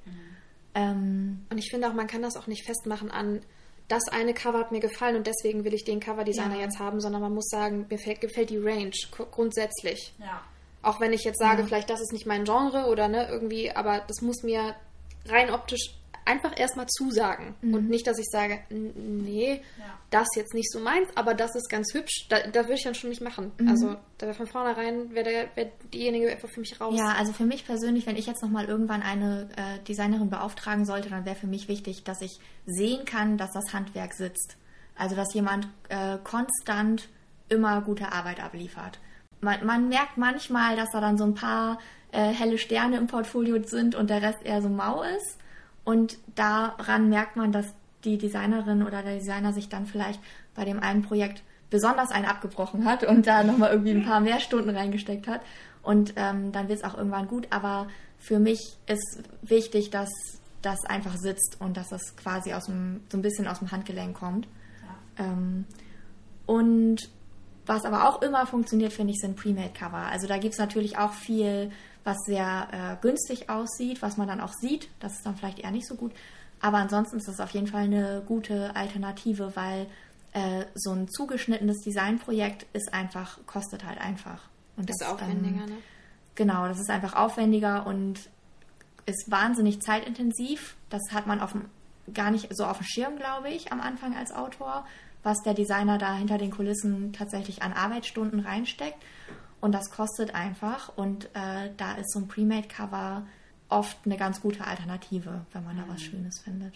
Ähm, Und ich finde auch, man kann das auch nicht festmachen an, das eine Cover hat mir gefallen und deswegen will ich den Coverdesigner Ja. jetzt haben, sondern man muss sagen, mir fällt, gefällt die Range gru- grundsätzlich. Ja. Auch wenn ich jetzt sage, Ja. vielleicht das ist nicht mein Genre oder ne, irgendwie, aber das muss mir rein optisch einfach erstmal zusagen. Und nicht, dass ich sage, "N- nee, das jetzt nicht so meins, aber das ist ganz hübsch. Da, da würde ich dann schon nicht machen. Also da wäre von vornherein, wäre der- wäre diejenige einfach für mich raus. Ja, also für mich persönlich, wenn ich jetzt nochmal irgendwann eine äh, Designerin beauftragen sollte, dann wäre für mich wichtig, dass ich sehen kann, dass das Handwerk sitzt. Also dass jemand äh, konstant immer gute Arbeit abliefert. Man, man merkt manchmal, dass da dann so ein paar äh, helle Sterne im Portfolio sind und der Rest eher so mau ist. Und daran merkt man, dass die Designerin oder der Designer sich dann vielleicht bei dem einen Projekt besonders einen abgebrochen hat und da nochmal irgendwie ein paar mehr Stunden reingesteckt hat. Und ähm, dann wird es auch irgendwann gut. Aber für mich ist wichtig, dass das einfach sitzt und dass das quasi aus dem, so ein bisschen aus dem Handgelenk kommt. Ähm, und was aber auch immer funktioniert, finde ich, sind Pre-Made-Cover. Also da gibt es natürlich auch viel, was sehr äh, günstig aussieht, was man dann auch sieht. Das ist dann vielleicht eher nicht so gut. Aber ansonsten ist das auf jeden Fall eine gute Alternative, weil äh, so ein zugeschnittenes Designprojekt ist einfach, kostet halt einfach. Und ist das, aufwendiger, ähm, ne? Genau, das ist einfach aufwendiger und ist wahnsinnig zeitintensiv. Das hat man auf dem, gar nicht so auf dem Schirm, glaube ich, am Anfang als Autor, was der Designer da hinter den Kulissen tatsächlich an Arbeitsstunden reinsteckt. Und das kostet einfach. Und äh, da ist so ein Pre-Made-Cover oft eine ganz gute Alternative, wenn man da was Schönes findet.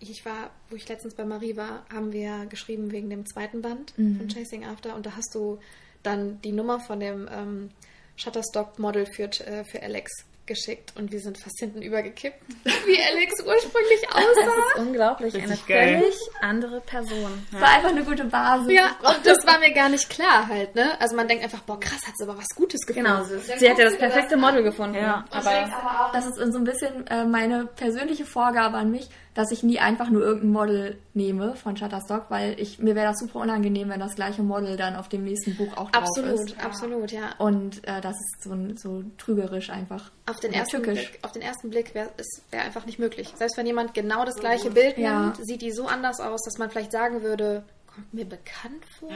ich war, wo ich letztens bei Marie war, haben wir geschrieben wegen dem zweiten Band Mhm. von Chasing After und da hast du dann die Nummer von dem ähm, Shutterstock-Model für, äh, für Alex geschickt und wir sind fast hinten übergekippt, wie Alex ursprünglich Das aussah. ist unglaublich. Richtig eine geil. völlig andere Person. War einfach eine gute Basis. Ja, und das war mir gar nicht klar halt, ne? Also man denkt einfach, boah, krass, hat sie aber was Gutes gefunden. Genau, sie, sie hat ja das perfekte Model gefunden. Ja. Aber Aber das ist so ein bisschen äh, meine persönliche Vorgabe an mich, dass ich nie einfach nur irgendein Model nehme von Shutterstock, weil ich mir wäre das super unangenehm, wenn das gleiche Model dann auf dem nächsten Buch auch drauf Absolut, ist. absolut, ja. Und äh, das ist so, so trügerisch einfach. Auf den, ersten tückisch. Blick, auf den ersten Blick wäre es wär einfach nicht möglich. Selbst wenn jemand genau das gleiche Bild Ja. nimmt, sieht die so anders aus, dass man vielleicht sagen würde, kommt mir bekannt vor,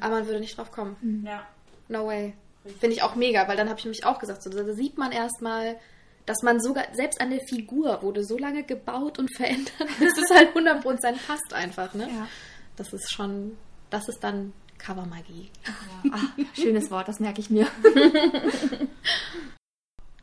aber man würde nicht drauf kommen. Ja. No way. Finde ich auch mega, weil dann habe ich mich auch gesagt, so, da sieht man erstmal, dass man sogar, selbst an der Figur wurde so lange gebaut und verändert, bis es halt 100% passt einfach, ne? Ja. Das ist schon, das ist dann Covermagie. Ah, schönes Wort, das merke ich mir.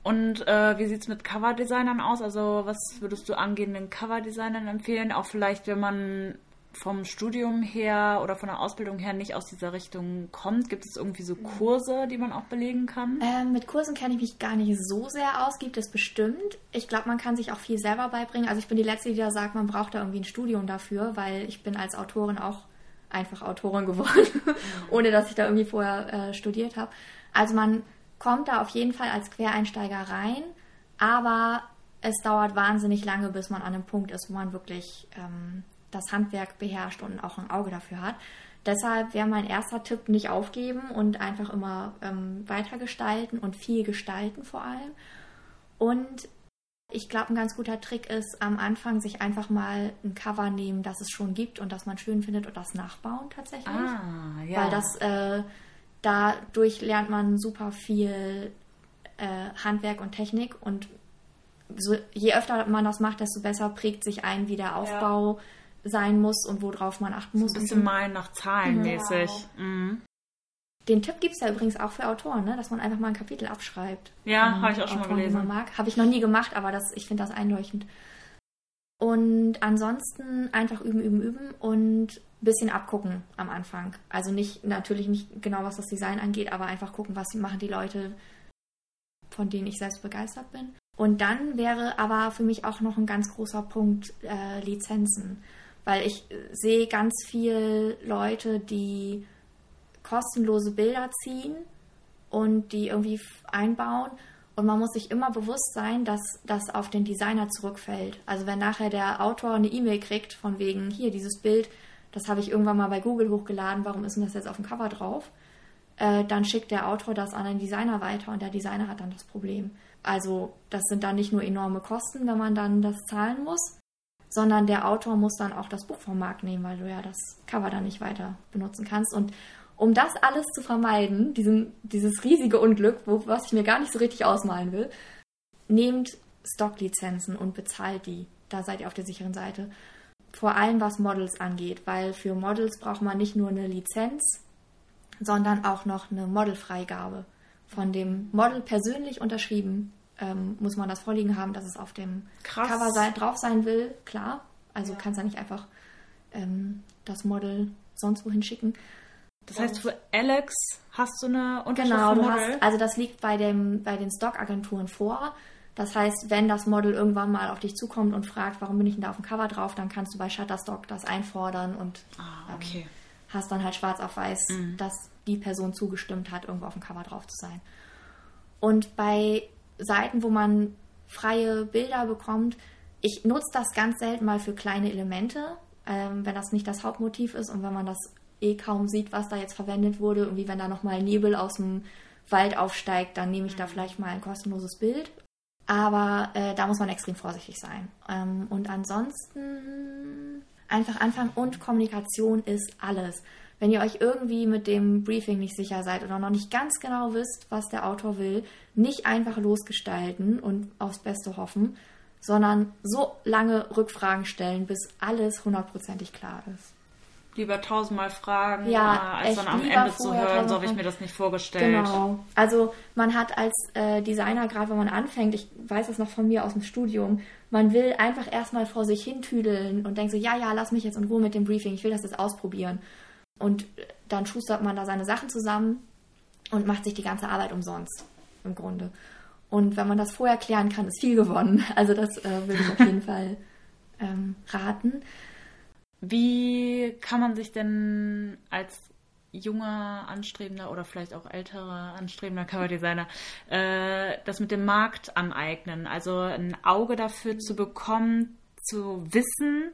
Und äh, wie sieht's mit Coverdesignern aus? Also was würdest du angehenden Coverdesignern empfehlen? Auch vielleicht, wenn man vom Studium her oder von der Ausbildung her nicht aus dieser Richtung kommt, gibt es irgendwie so Kurse, die man auch belegen kann? Ähm, mit Kursen kenne ich mich gar nicht so sehr aus, gibt es bestimmt. Ich glaube, man kann sich auch viel selber beibringen. Also ich bin die Letzte, die da sagt, man braucht da irgendwie ein Studium dafür, weil ich bin als Autorin auch einfach Autorin geworden, ohne dass ich da irgendwie vorher äh, studiert habe. Also man kommt da auf jeden Fall als Quereinsteiger rein, aber es dauert wahnsinnig lange, bis man an einem Punkt ist, wo man wirklich ähm, das Handwerk beherrscht und auch ein Auge dafür hat. Deshalb wäre mein erster Tipp nicht aufgeben und einfach immer ähm, weitergestalten und viel gestalten vor allem. Und ich glaube, ein ganz guter Trick ist, am Anfang sich einfach mal ein Cover nehmen, das es schon gibt und das man schön findet und das nachbauen tatsächlich. Ah, ja. Weil das, äh, dadurch lernt man super viel äh, Handwerk und Technik und so, je öfter man das macht, desto besser prägt sich ein, wie der Aufbau sein muss und worauf man achten muss. ein bisschen malen nach Zahlen mäßig. Mhm. Den Tipp gibt es ja übrigens auch für Autoren, ne? dass man einfach mal ein Kapitel abschreibt. Ja, Ähm, habe ich auch schon mal Autoren, gelesen. Mag. Habe ich noch nie gemacht, aber das, ich finde das einleuchtend. Und ansonsten einfach üben, üben, üben und ein bisschen abgucken am Anfang. Also nicht, natürlich nicht genau, was das Design angeht, aber einfach gucken, was machen die Leute, von denen ich selbst begeistert bin. Und dann wäre aber für mich auch noch ein ganz großer Punkt äh, Lizenzen. Weil ich sehe ganz viel Leute, die kostenlose Bilder ziehen und die irgendwie einbauen. Und man muss sich immer bewusst sein, dass das auf den Designer zurückfällt. Also wenn nachher der Autor eine E-Mail kriegt von wegen, hier, dieses Bild, das habe ich irgendwann mal bei Google hochgeladen, warum ist denn das jetzt auf dem Cover drauf? Äh, dann schickt der Autor das an den Designer weiter und der Designer hat dann das Problem. Also das sind dann nicht nur enorme Kosten, wenn man dann das zahlen muss, sondern der Autor muss dann auch das Buch vom Markt nehmen, weil du ja das Cover dann nicht weiter benutzen kannst. Und um das alles zu vermeiden, diesen, dieses riesige Unglück, wo, was ich mir gar nicht so richtig ausmalen will, nehmt Stocklizenzen und bezahlt die. Da seid ihr auf der sicheren Seite. Vor allem was Models angeht, weil für Models braucht man nicht nur eine Lizenz, sondern auch noch eine Modelfreigabe. Von dem Model persönlich unterschrieben ähm, muss man das vorliegen haben, dass es auf dem Krass. Cover sein, drauf sein will, klar. Also kannst du nicht einfach ähm, das Model sonst wohin schicken. Das heißt, für Alex hast du eine Unterschrift Genau, du hast, also das liegt bei, dem, bei den Stockagenturen vor. Das heißt, wenn das Model irgendwann mal auf dich zukommt und fragt, warum bin ich denn da auf dem Cover drauf, dann kannst du bei Shutterstock das einfordern und ah, okay. hast dann halt schwarz auf weiß, dass die Person zugestimmt hat, irgendwo auf dem Cover drauf zu sein. Und bei Seiten, wo man freie Bilder bekommt, ich nutze das ganz selten mal für kleine Elemente, ähm, wenn das nicht das Hauptmotiv ist und wenn man das eh kaum sieht, was da jetzt verwendet wurde. Irgendwie, wenn da nochmal Nebel aus dem Wald aufsteigt, dann nehme ich da vielleicht mal ein kostenloses Bild. Aber äh, da muss man extrem vorsichtig sein. Ähm, und ansonsten einfach anfangen und Kommunikation ist alles. Wenn ihr euch irgendwie mit dem Briefing nicht sicher seid oder noch nicht ganz genau wisst, was der Autor will, nicht einfach losgestalten und aufs Beste hoffen, sondern so lange Rückfragen stellen, bis alles hundertprozentig klar ist. lieber tausendmal fragen, Ja, äh, als dann am Ende zu hören, so habe ich mir das nicht vorgestellt. Genau. Also man hat als äh, Designer, gerade wenn man anfängt, ich weiß das noch von mir aus dem Studium, man will einfach erstmal vor sich hin tüdeln und denkt so, ja, ja, lass mich jetzt in Ruhe mit dem Briefing, ich will das jetzt ausprobieren. Und dann schustert man da seine Sachen zusammen und macht sich die ganze Arbeit umsonst, im Grunde. Und wenn man das vorher klären kann, ist viel gewonnen. Also das äh, würde ich auf jeden Fall ähm, raten. Wie kann man sich denn als junger, anstrebender oder vielleicht auch älterer, anstrebender Coverdesigner äh, das mit dem Markt aneignen? Also ein Auge dafür zu bekommen, zu wissen,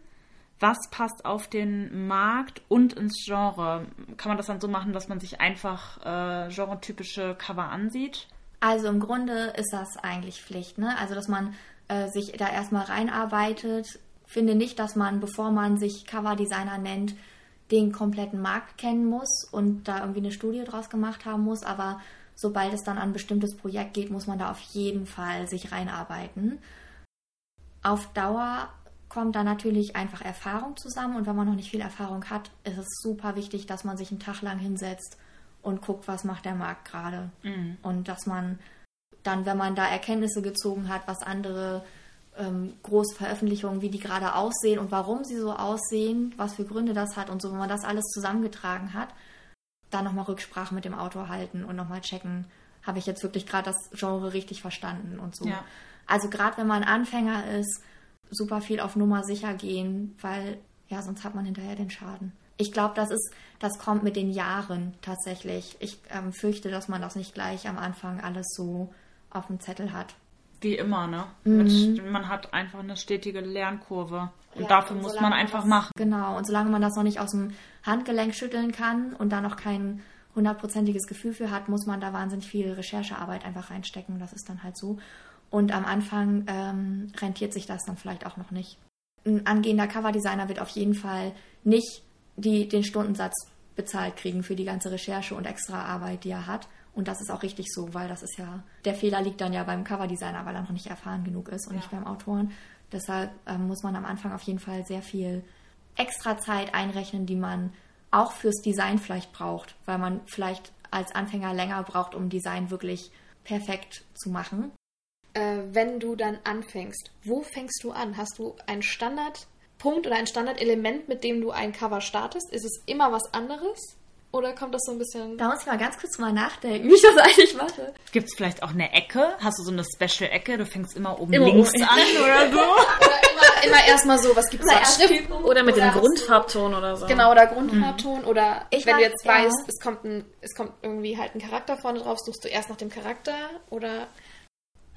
was passt auf den Markt und ins Genre. Kann man das dann so machen, dass man sich einfach äh, genretypische Cover ansieht? Also im Grunde ist das eigentlich Pflicht, ne? Also dass man äh, sich da erstmal reinarbeitet. Finde nicht, dass man, bevor man sich Coverdesigner nennt, den kompletten Markt kennen muss und da irgendwie eine Studie draus gemacht haben muss, aber sobald es dann an ein bestimmtes Projekt geht, muss man da auf jeden Fall sich reinarbeiten. Auf Dauer kommt da natürlich einfach Erfahrung zusammen und wenn man noch nicht viel Erfahrung hat, ist es super wichtig, dass man sich einen Tag lang hinsetzt und guckt, was macht der Markt gerade. Und dass man dann, wenn man da Erkenntnisse gezogen hat, was andere ähm, Großveröffentlichungen, wie die gerade aussehen und warum sie so aussehen, was für Gründe das hat und so, wenn man das alles zusammengetragen hat, dann nochmal Rücksprache mit dem Autor halten und nochmal checken, habe ich jetzt wirklich gerade das Genre richtig verstanden und so. Ja. Also gerade wenn man Anfänger ist, super viel auf Nummer sicher gehen, weil ja, sonst hat man hinterher den Schaden. Ich glaube, das ist, das kommt mit den Jahren tatsächlich. Ich ähm, fürchte, dass man das nicht gleich am Anfang alles so auf dem Zettel hat. Wie immer, ne? Mit, man hat einfach eine stetige Lernkurve. Und Ja, dafür und muss man einfach das- machen. Genau, und solange man das noch nicht aus dem Handgelenk schütteln kann und da noch kein hundertprozentiges Gefühl für hat, muss man da wahnsinnig viel Recherchearbeit einfach reinstecken. Das ist dann halt so. Und am Anfang ähm, rentiert sich das dann vielleicht auch noch nicht. Ein angehender Coverdesigner wird auf jeden Fall nicht die, den Stundensatz bezahlt kriegen für die ganze Recherche und extra Arbeit, die er hat. Und das ist auch richtig so, weil das ist ja, der Fehler liegt dann ja beim Coverdesigner, weil er noch nicht erfahren genug ist und nicht beim Autoren. Deshalb ähm, muss man am Anfang auf jeden Fall sehr viel extra Zeit einrechnen, die man auch fürs Design vielleicht braucht, weil man vielleicht als Anfänger länger braucht, um Design wirklich perfekt zu machen. Äh, wenn du dann anfängst, wo fängst du an? Hast du einen Standardpunkt oder ein Standardelement, mit dem du ein Cover startest? Ist es immer was anderes? Oder kommt das so ein bisschen. Da muss ich mal ganz kurz mal nachdenken, wie ich das eigentlich mache. Gibt es vielleicht auch eine Ecke? Hast du so eine Special-Ecke? Du fängst immer oben Immer links oben. an oder so? Oder immer, immer erstmal so, was gibt es da? Schrift? Oder mit dem Oder du- Grundfarbton oder so. Genau, oder Grundfarbton. Oder Ich wenn mag- du jetzt ja. weißt, es kommt, ein, es kommt irgendwie halt ein Charakter vorne drauf, suchst du erst nach dem Charakter? Oder.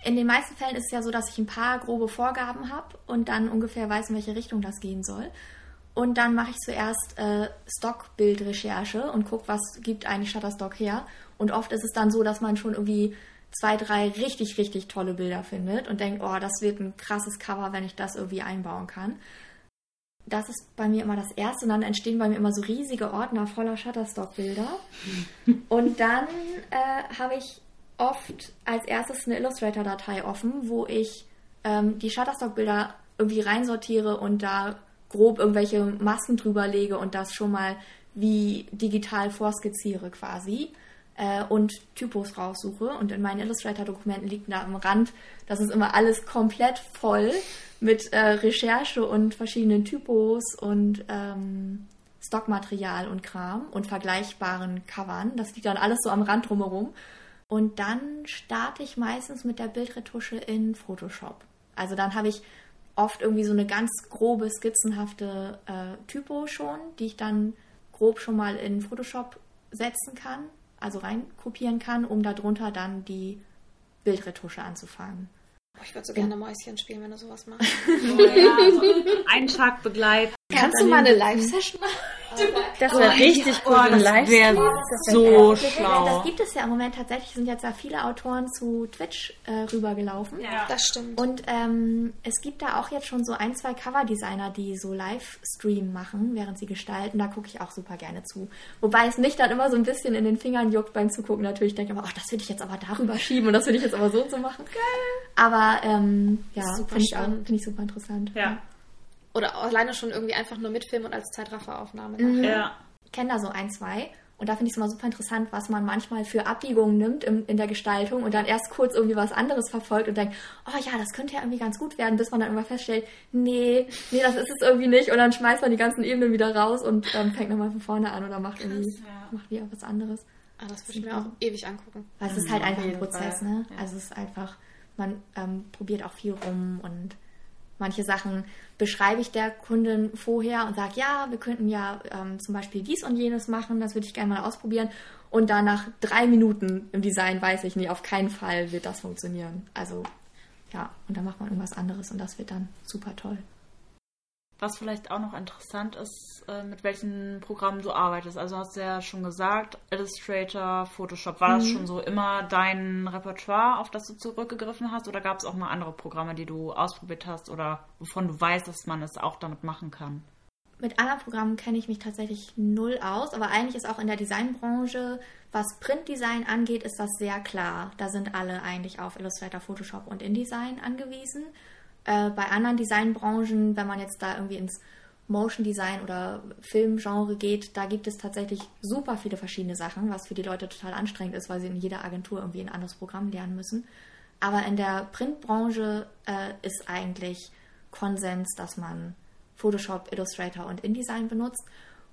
In den meisten Fällen ist es ja so, dass ich ein paar grobe Vorgaben habe und dann ungefähr weiß, in welche Richtung das gehen soll. Und dann mache ich zuerst äh, Stockbildrecherche und gucke, was gibt eigentlich Shutterstock her. Und oft ist es dann so, dass man schon irgendwie zwei, drei richtig, richtig tolle Bilder findet und denkt, oh, das wird ein krasses Cover, wenn ich das irgendwie einbauen kann. Das ist bei mir immer das Erste und dann entstehen bei mir immer so riesige Ordner voller Shutterstock-Bilder. Und dann äh, habe ich oft als erstes eine Illustrator-Datei offen, wo ich ähm, die Shutterstock-Bilder irgendwie reinsortiere und da grob irgendwelche Masken drüber lege und das schon mal wie digital vorskizziere quasi äh, und Typos raussuche. Und in meinen Illustrator-Dokumenten liegt da am Rand, das ist immer alles komplett voll mit äh, Recherche und verschiedenen Typos und ähm, Stockmaterial und Kram und vergleichbaren Covern. Das liegt dann alles so am Rand drumherum. Und dann starte ich meistens mit der Bildretusche in Photoshop. Also dann habe ich oft irgendwie so eine ganz grobe, skizzenhafte äh, Typo schon, die ich dann grob schon mal in Photoshop setzen kann, also reinkopieren kann, um darunter dann die Bildretusche anzufangen. Boah, ich würde so gerne Mäuschen spielen, wenn du sowas machst. Ein Tag begleiten. Kannst du mal eine Live-Session machen? Das wäre richtig Oh, cool das Livestream. wäre Das wär so schlau. das gibt es ja im Moment tatsächlich, sind jetzt ja viele Autoren zu Twitch äh, rübergelaufen. Das stimmt. Und ähm, es gibt da auch jetzt schon so ein, zwei Coverdesigner, die so Livestream machen, während sie gestalten. Da gucke ich auch super gerne zu. Wobei es mich dann immer so ein bisschen in den Fingern juckt beim Zugucken. Natürlich denke ich immer, ach, das will ich jetzt aber darüber schieben und das will ich jetzt aber so und so machen. Geil. Aber ähm, ja, Super finde ich, auch- finde ich super interessant. Ja. Oder alleine schon irgendwie einfach nur mitfilmen und als Zeitrafferaufnahme. Mhm. nachher. Ja. kenne da so ein, zwei. Und da finde ich es immer super interessant, was man manchmal für Abbiegungen nimmt im, in der Gestaltung und dann erst kurz irgendwie was anderes verfolgt und denkt, oh ja, das könnte ja irgendwie ganz gut werden, bis man dann irgendwann feststellt, nee, nee, das ist es irgendwie nicht. Und dann schmeißt man die ganzen Ebenen wieder raus und ähm, fängt nochmal von vorne an oder macht irgendwie ja. macht wieder was anderes. Ah, das würde ich mir auch ewig angucken. Weil es ist halt auf einfach ein Prozess, Fall. ne? Ja. Also es ist einfach, man ähm, probiert auch viel rum und manche Sachen beschreibe ich der Kundin vorher und sage, ja, wir könnten ja ähm, zum Beispiel dies und jenes machen, das würde ich gerne mal ausprobieren. Und dann nach drei Minuten im Design weiß ich, nee, auf keinen Fall wird das funktionieren. Also ja, und dann macht man irgendwas anderes und das wird dann super toll. Was vielleicht auch noch interessant ist, äh, mit welchen Programmen du arbeitest. Also hast du ja schon gesagt, Illustrator, Photoshop. War das schon so immer dein Repertoire, auf das du zurückgegriffen hast? Oder gab es auch mal andere Programme, die du ausprobiert hast oder wovon du weißt, dass man es auch damit machen kann? Mit anderen Programmen kenne ich mich tatsächlich null aus, aber eigentlich ist auch in der Designbranche, was Printdesign angeht, ist das sehr klar. Da sind alle eigentlich auf Illustrator, Photoshop und InDesign angewiesen. Äh, bei anderen Designbranchen, wenn man jetzt da irgendwie ins Motion Design oder Filmgenre geht, da gibt es tatsächlich super viele verschiedene Sachen, was für die Leute total anstrengend ist, weil sie in jeder Agentur irgendwie ein anderes Programm lernen müssen. Aber in der Printbranche äh, ist eigentlich Konsens, dass man Photoshop, Illustrator und InDesign benutzt.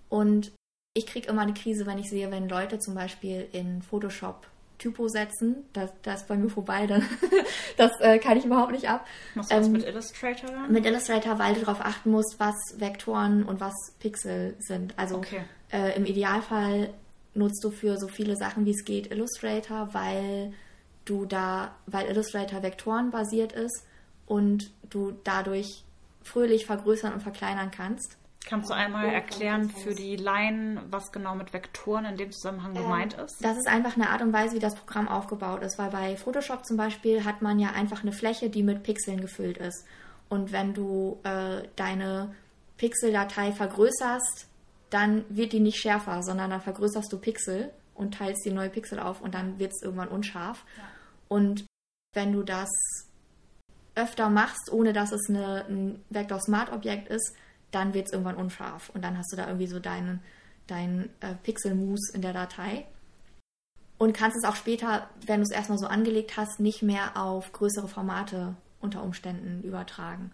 Und ich kriege immer eine Krise, wenn ich sehe, wenn Leute zum Beispiel in Photoshop Typo setzen. Das, das ist bei mir vorbei, dann das äh, kann ich überhaupt nicht ab. Machst du das Ähm, mit Illustrator? Mit Illustrator, weil du darauf achten musst, was Vektoren und was Pixel sind. Also Okay. äh, im Idealfall nutzt du für so viele Sachen wie es geht Illustrator, weil du da, weil Illustrator vektorenbasiert ist und du dadurch fröhlich vergrößern und verkleinern kannst. Kannst du einmal erklären für die Laien, was genau mit Vektoren in dem Zusammenhang gemeint ist? Das ist einfach eine Art und Weise, wie das Programm aufgebaut ist, weil bei Photoshop zum Beispiel hat man ja einfach eine Fläche, die mit Pixeln gefüllt ist. Und wenn du äh, deine Pixeldatei vergrößerst, dann wird die nicht schärfer, sondern dann vergrößerst du Pixel und teilst die neue Pixel auf und dann wird es irgendwann unscharf. Und wenn du das öfter machst, ohne dass es eine, ein Vector Smart Objekt ist, dann wird es irgendwann unscharf. Und dann hast du da irgendwie so deinen dein äh, Pixelmus in der Datei. Und kannst es auch später, wenn du es erstmal so angelegt hast, nicht mehr auf größere Formate unter Umständen übertragen.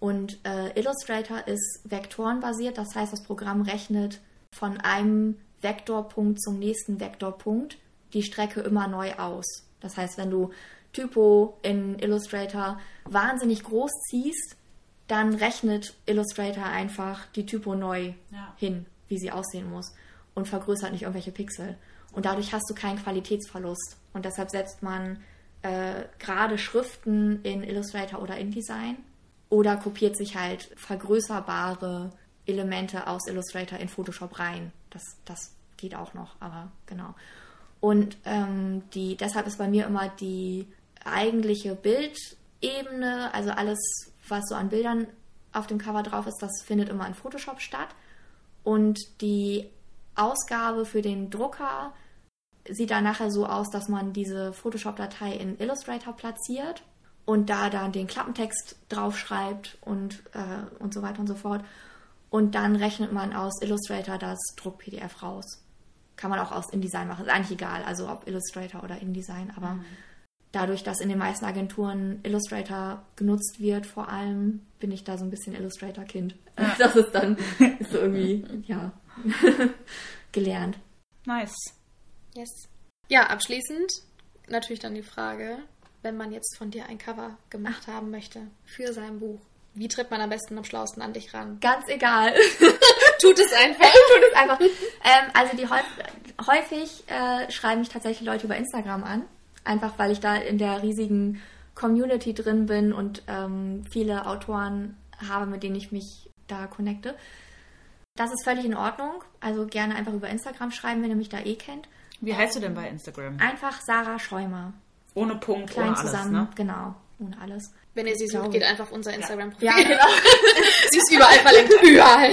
Und äh, Illustrator ist vektorenbasiert, das heißt, das Programm rechnet von einem Vektorpunkt zum nächsten Vektorpunkt die Strecke immer neu aus. Das heißt, wenn du Typo in Illustrator wahnsinnig groß ziehst, dann rechnet Illustrator einfach die Typo neu Ja. hin, wie sie aussehen muss und vergrößert nicht irgendwelche Pixel. Und dadurch hast du keinen Qualitätsverlust. Und deshalb setzt man äh, gerade Schriften in Illustrator oder InDesign oder kopiert sich halt vergrößerbare Elemente aus Illustrator in Photoshop rein. Das, das geht auch noch, aber genau. Und ähm, die, deshalb ist bei mir immer die eigentliche Bildebene, also alles, was so an Bildern auf dem Cover drauf ist, das findet immer in Photoshop statt. Und die Ausgabe für den Drucker sieht dann nachher so aus, dass man diese Photoshop-Datei in Illustrator platziert und da dann den Klappentext draufschreibt und, äh, und so weiter und so fort. Und dann rechnet man aus Illustrator das Druck-PDF raus. Kann man auch aus InDesign machen. Ist eigentlich egal, also ob Illustrator oder InDesign. Aber dadurch, dass in den meisten Agenturen Illustrator genutzt wird, vor allem, bin ich da so ein bisschen Illustrator-Kind. Das ist dann ist so irgendwie, ja, gelernt. Nice. Yes. Ja, abschließend natürlich dann die Frage, wenn man jetzt von dir ein Cover gemacht haben möchte für sein Buch, wie tritt man am besten am schlausten an dich ran? Ganz egal. Tut es einfach. tut es einfach. Ähm, also die häufig, häufig äh, schreiben mich tatsächlich Leute über Instagram an. Einfach weil ich da in der riesigen Community drin bin und ähm, viele Autoren habe, mit denen ich mich da connecte. Das ist völlig in Ordnung. Also gerne einfach über Instagram schreiben, wenn ihr mich da eh kennt. Wie heißt du denn bei Instagram? Einfach Sarah Schäumer. Ohne Punkt, Klein ohne alles, zusammen, ne? genau. Ohne alles. Wenn ihr sie sucht, geht einfach auf unser Instagram-Profil. Ja, genau. Sie ist überall verlinkt. Überall.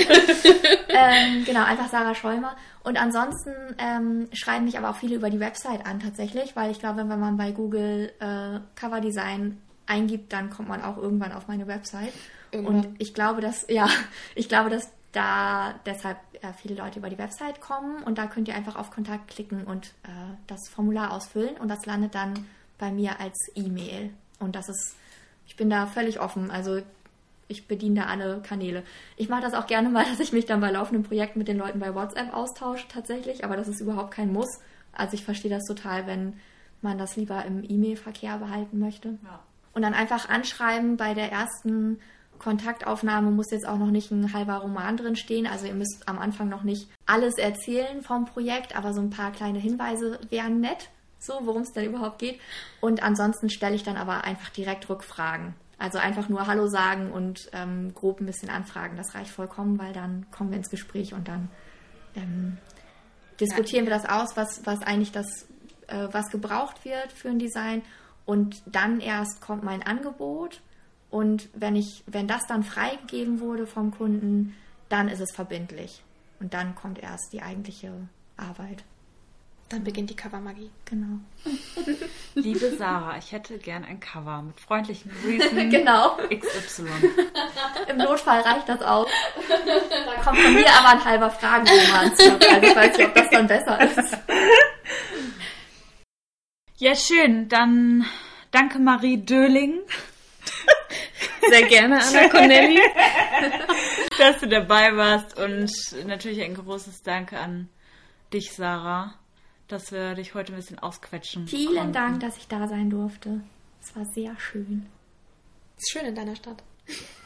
ähm, genau, einfach Sarah Schäumer. Und ansonsten ähm, schreiben mich aber auch viele über die Website an tatsächlich, weil ich glaube, wenn man bei Google äh, Coverdesign eingibt, dann kommt man auch irgendwann auf meine Website. Irgendwann. Und ich glaube, dass, ja, ich glaube, dass da deshalb äh, viele Leute über die Website kommen und da könnt ihr einfach auf Kontakt klicken und äh, das Formular ausfüllen und das landet dann bei mir als E-Mail. Und das ist, ich bin da völlig offen. Also ich bediene da alle Kanäle. Ich mache das auch gerne mal, dass ich mich dann bei laufenden Projekten mit den Leuten bei WhatsApp austausche tatsächlich, aber das ist überhaupt kein Muss. Also ich verstehe das total, wenn man das lieber im E-Mail-Verkehr behalten möchte. Ja. Und dann einfach anschreiben bei der ersten Kontaktaufnahme muss jetzt auch noch nicht ein halber Roman drin stehen. Also ihr müsst am Anfang noch nicht alles erzählen vom Projekt, aber so ein paar kleine Hinweise wären nett, so worum es denn überhaupt geht. Und ansonsten stelle ich dann aber einfach direkt Rückfragen. Also einfach nur Hallo sagen und ähm, grob ein bisschen anfragen. Das reicht vollkommen, weil dann kommen wir ins Gespräch und dann ähm, diskutieren wir das aus, was, was eigentlich das, äh, was gebraucht wird für ein Design. Und dann erst kommt mein Angebot. Und wenn ich, wenn das dann freigegeben wurde vom Kunden, dann ist es verbindlich. Und dann kommt erst die eigentliche Arbeit. Dann beginnt die Covermagie. Genau. Liebe Sarah, ich hätte gern ein Cover mit freundlichen Grüßen Genau. XY. Im Notfall reicht das auch. Da kommt von mir aber ein halber Fragenroman zurück. Also ich weiß nicht, ob das dann besser ist. Ja, schön. Dann danke Marie Döling, Sehr gerne, Anna Cornelli. dass du dabei warst. Und natürlich ein großes Danke an dich, Sarah, dass wir dich heute ein bisschen ausquetschen Vielen konnten. Dank, dass ich da sein durfte. Es war sehr schön. Ist schön in deiner Stadt.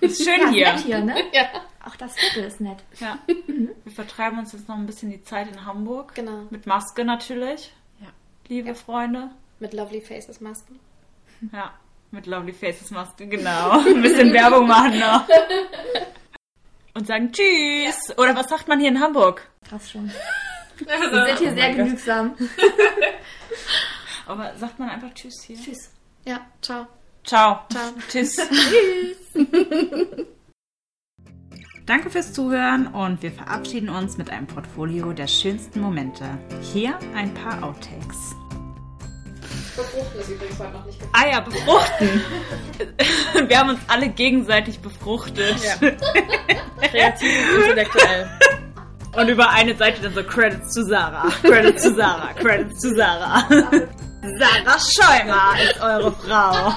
Ist schön Ja, hier. nett hier, ne? Ja. Auch das Viertel ist nett. Ja. Wir vertreiben uns jetzt noch ein bisschen die Zeit in Hamburg. Genau. Mit Maske natürlich. Ja. Liebe Freunde. Mit Lovely Faces Masken. Ja. Mit Lovely Faces Maske, genau. Ein bisschen Werbung machen noch. Und sagen Tschüss. Oder was sagt man hier in Hamburg? Krass schon. Wir sind hier sehr genügsam. Aber sagt man einfach Tschüss hier? Tschüss. Ja, ciao. Ciao. Ciao. Tschüss. Danke fürs Zuhören und wir verabschieden uns mit einem Portfolio der schönsten Momente. Hier ein paar Outtakes. Befruchten ist übrigens heute noch nicht Ah ja, befruchten. Wir haben uns alle gegenseitig befruchtet. Kreativ und intellektuell. Und über eine Seite dann so Credits zu Sarah, Credits zu Sarah, Credits zu Sarah. Sarah Schäumer ist eure Frau.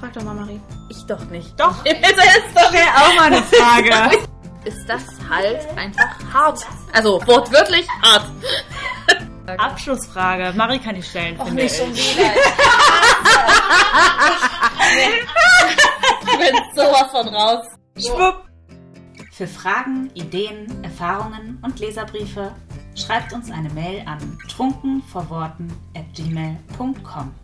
Frag doch mal Marie. Ich doch nicht. Doch, das ist doch ja auch mal eine Frage. Ist das halt einfach hart. Also wortwörtlich hart. Abschlussfrage. Marie kann die stellen, finde ich. wieder. ich bin sowas von raus. Schwupp. Für Fragen, Ideen, Erfahrungen und Leserbriefe schreibt uns eine Mail an trunkenvorworten at gmail.com.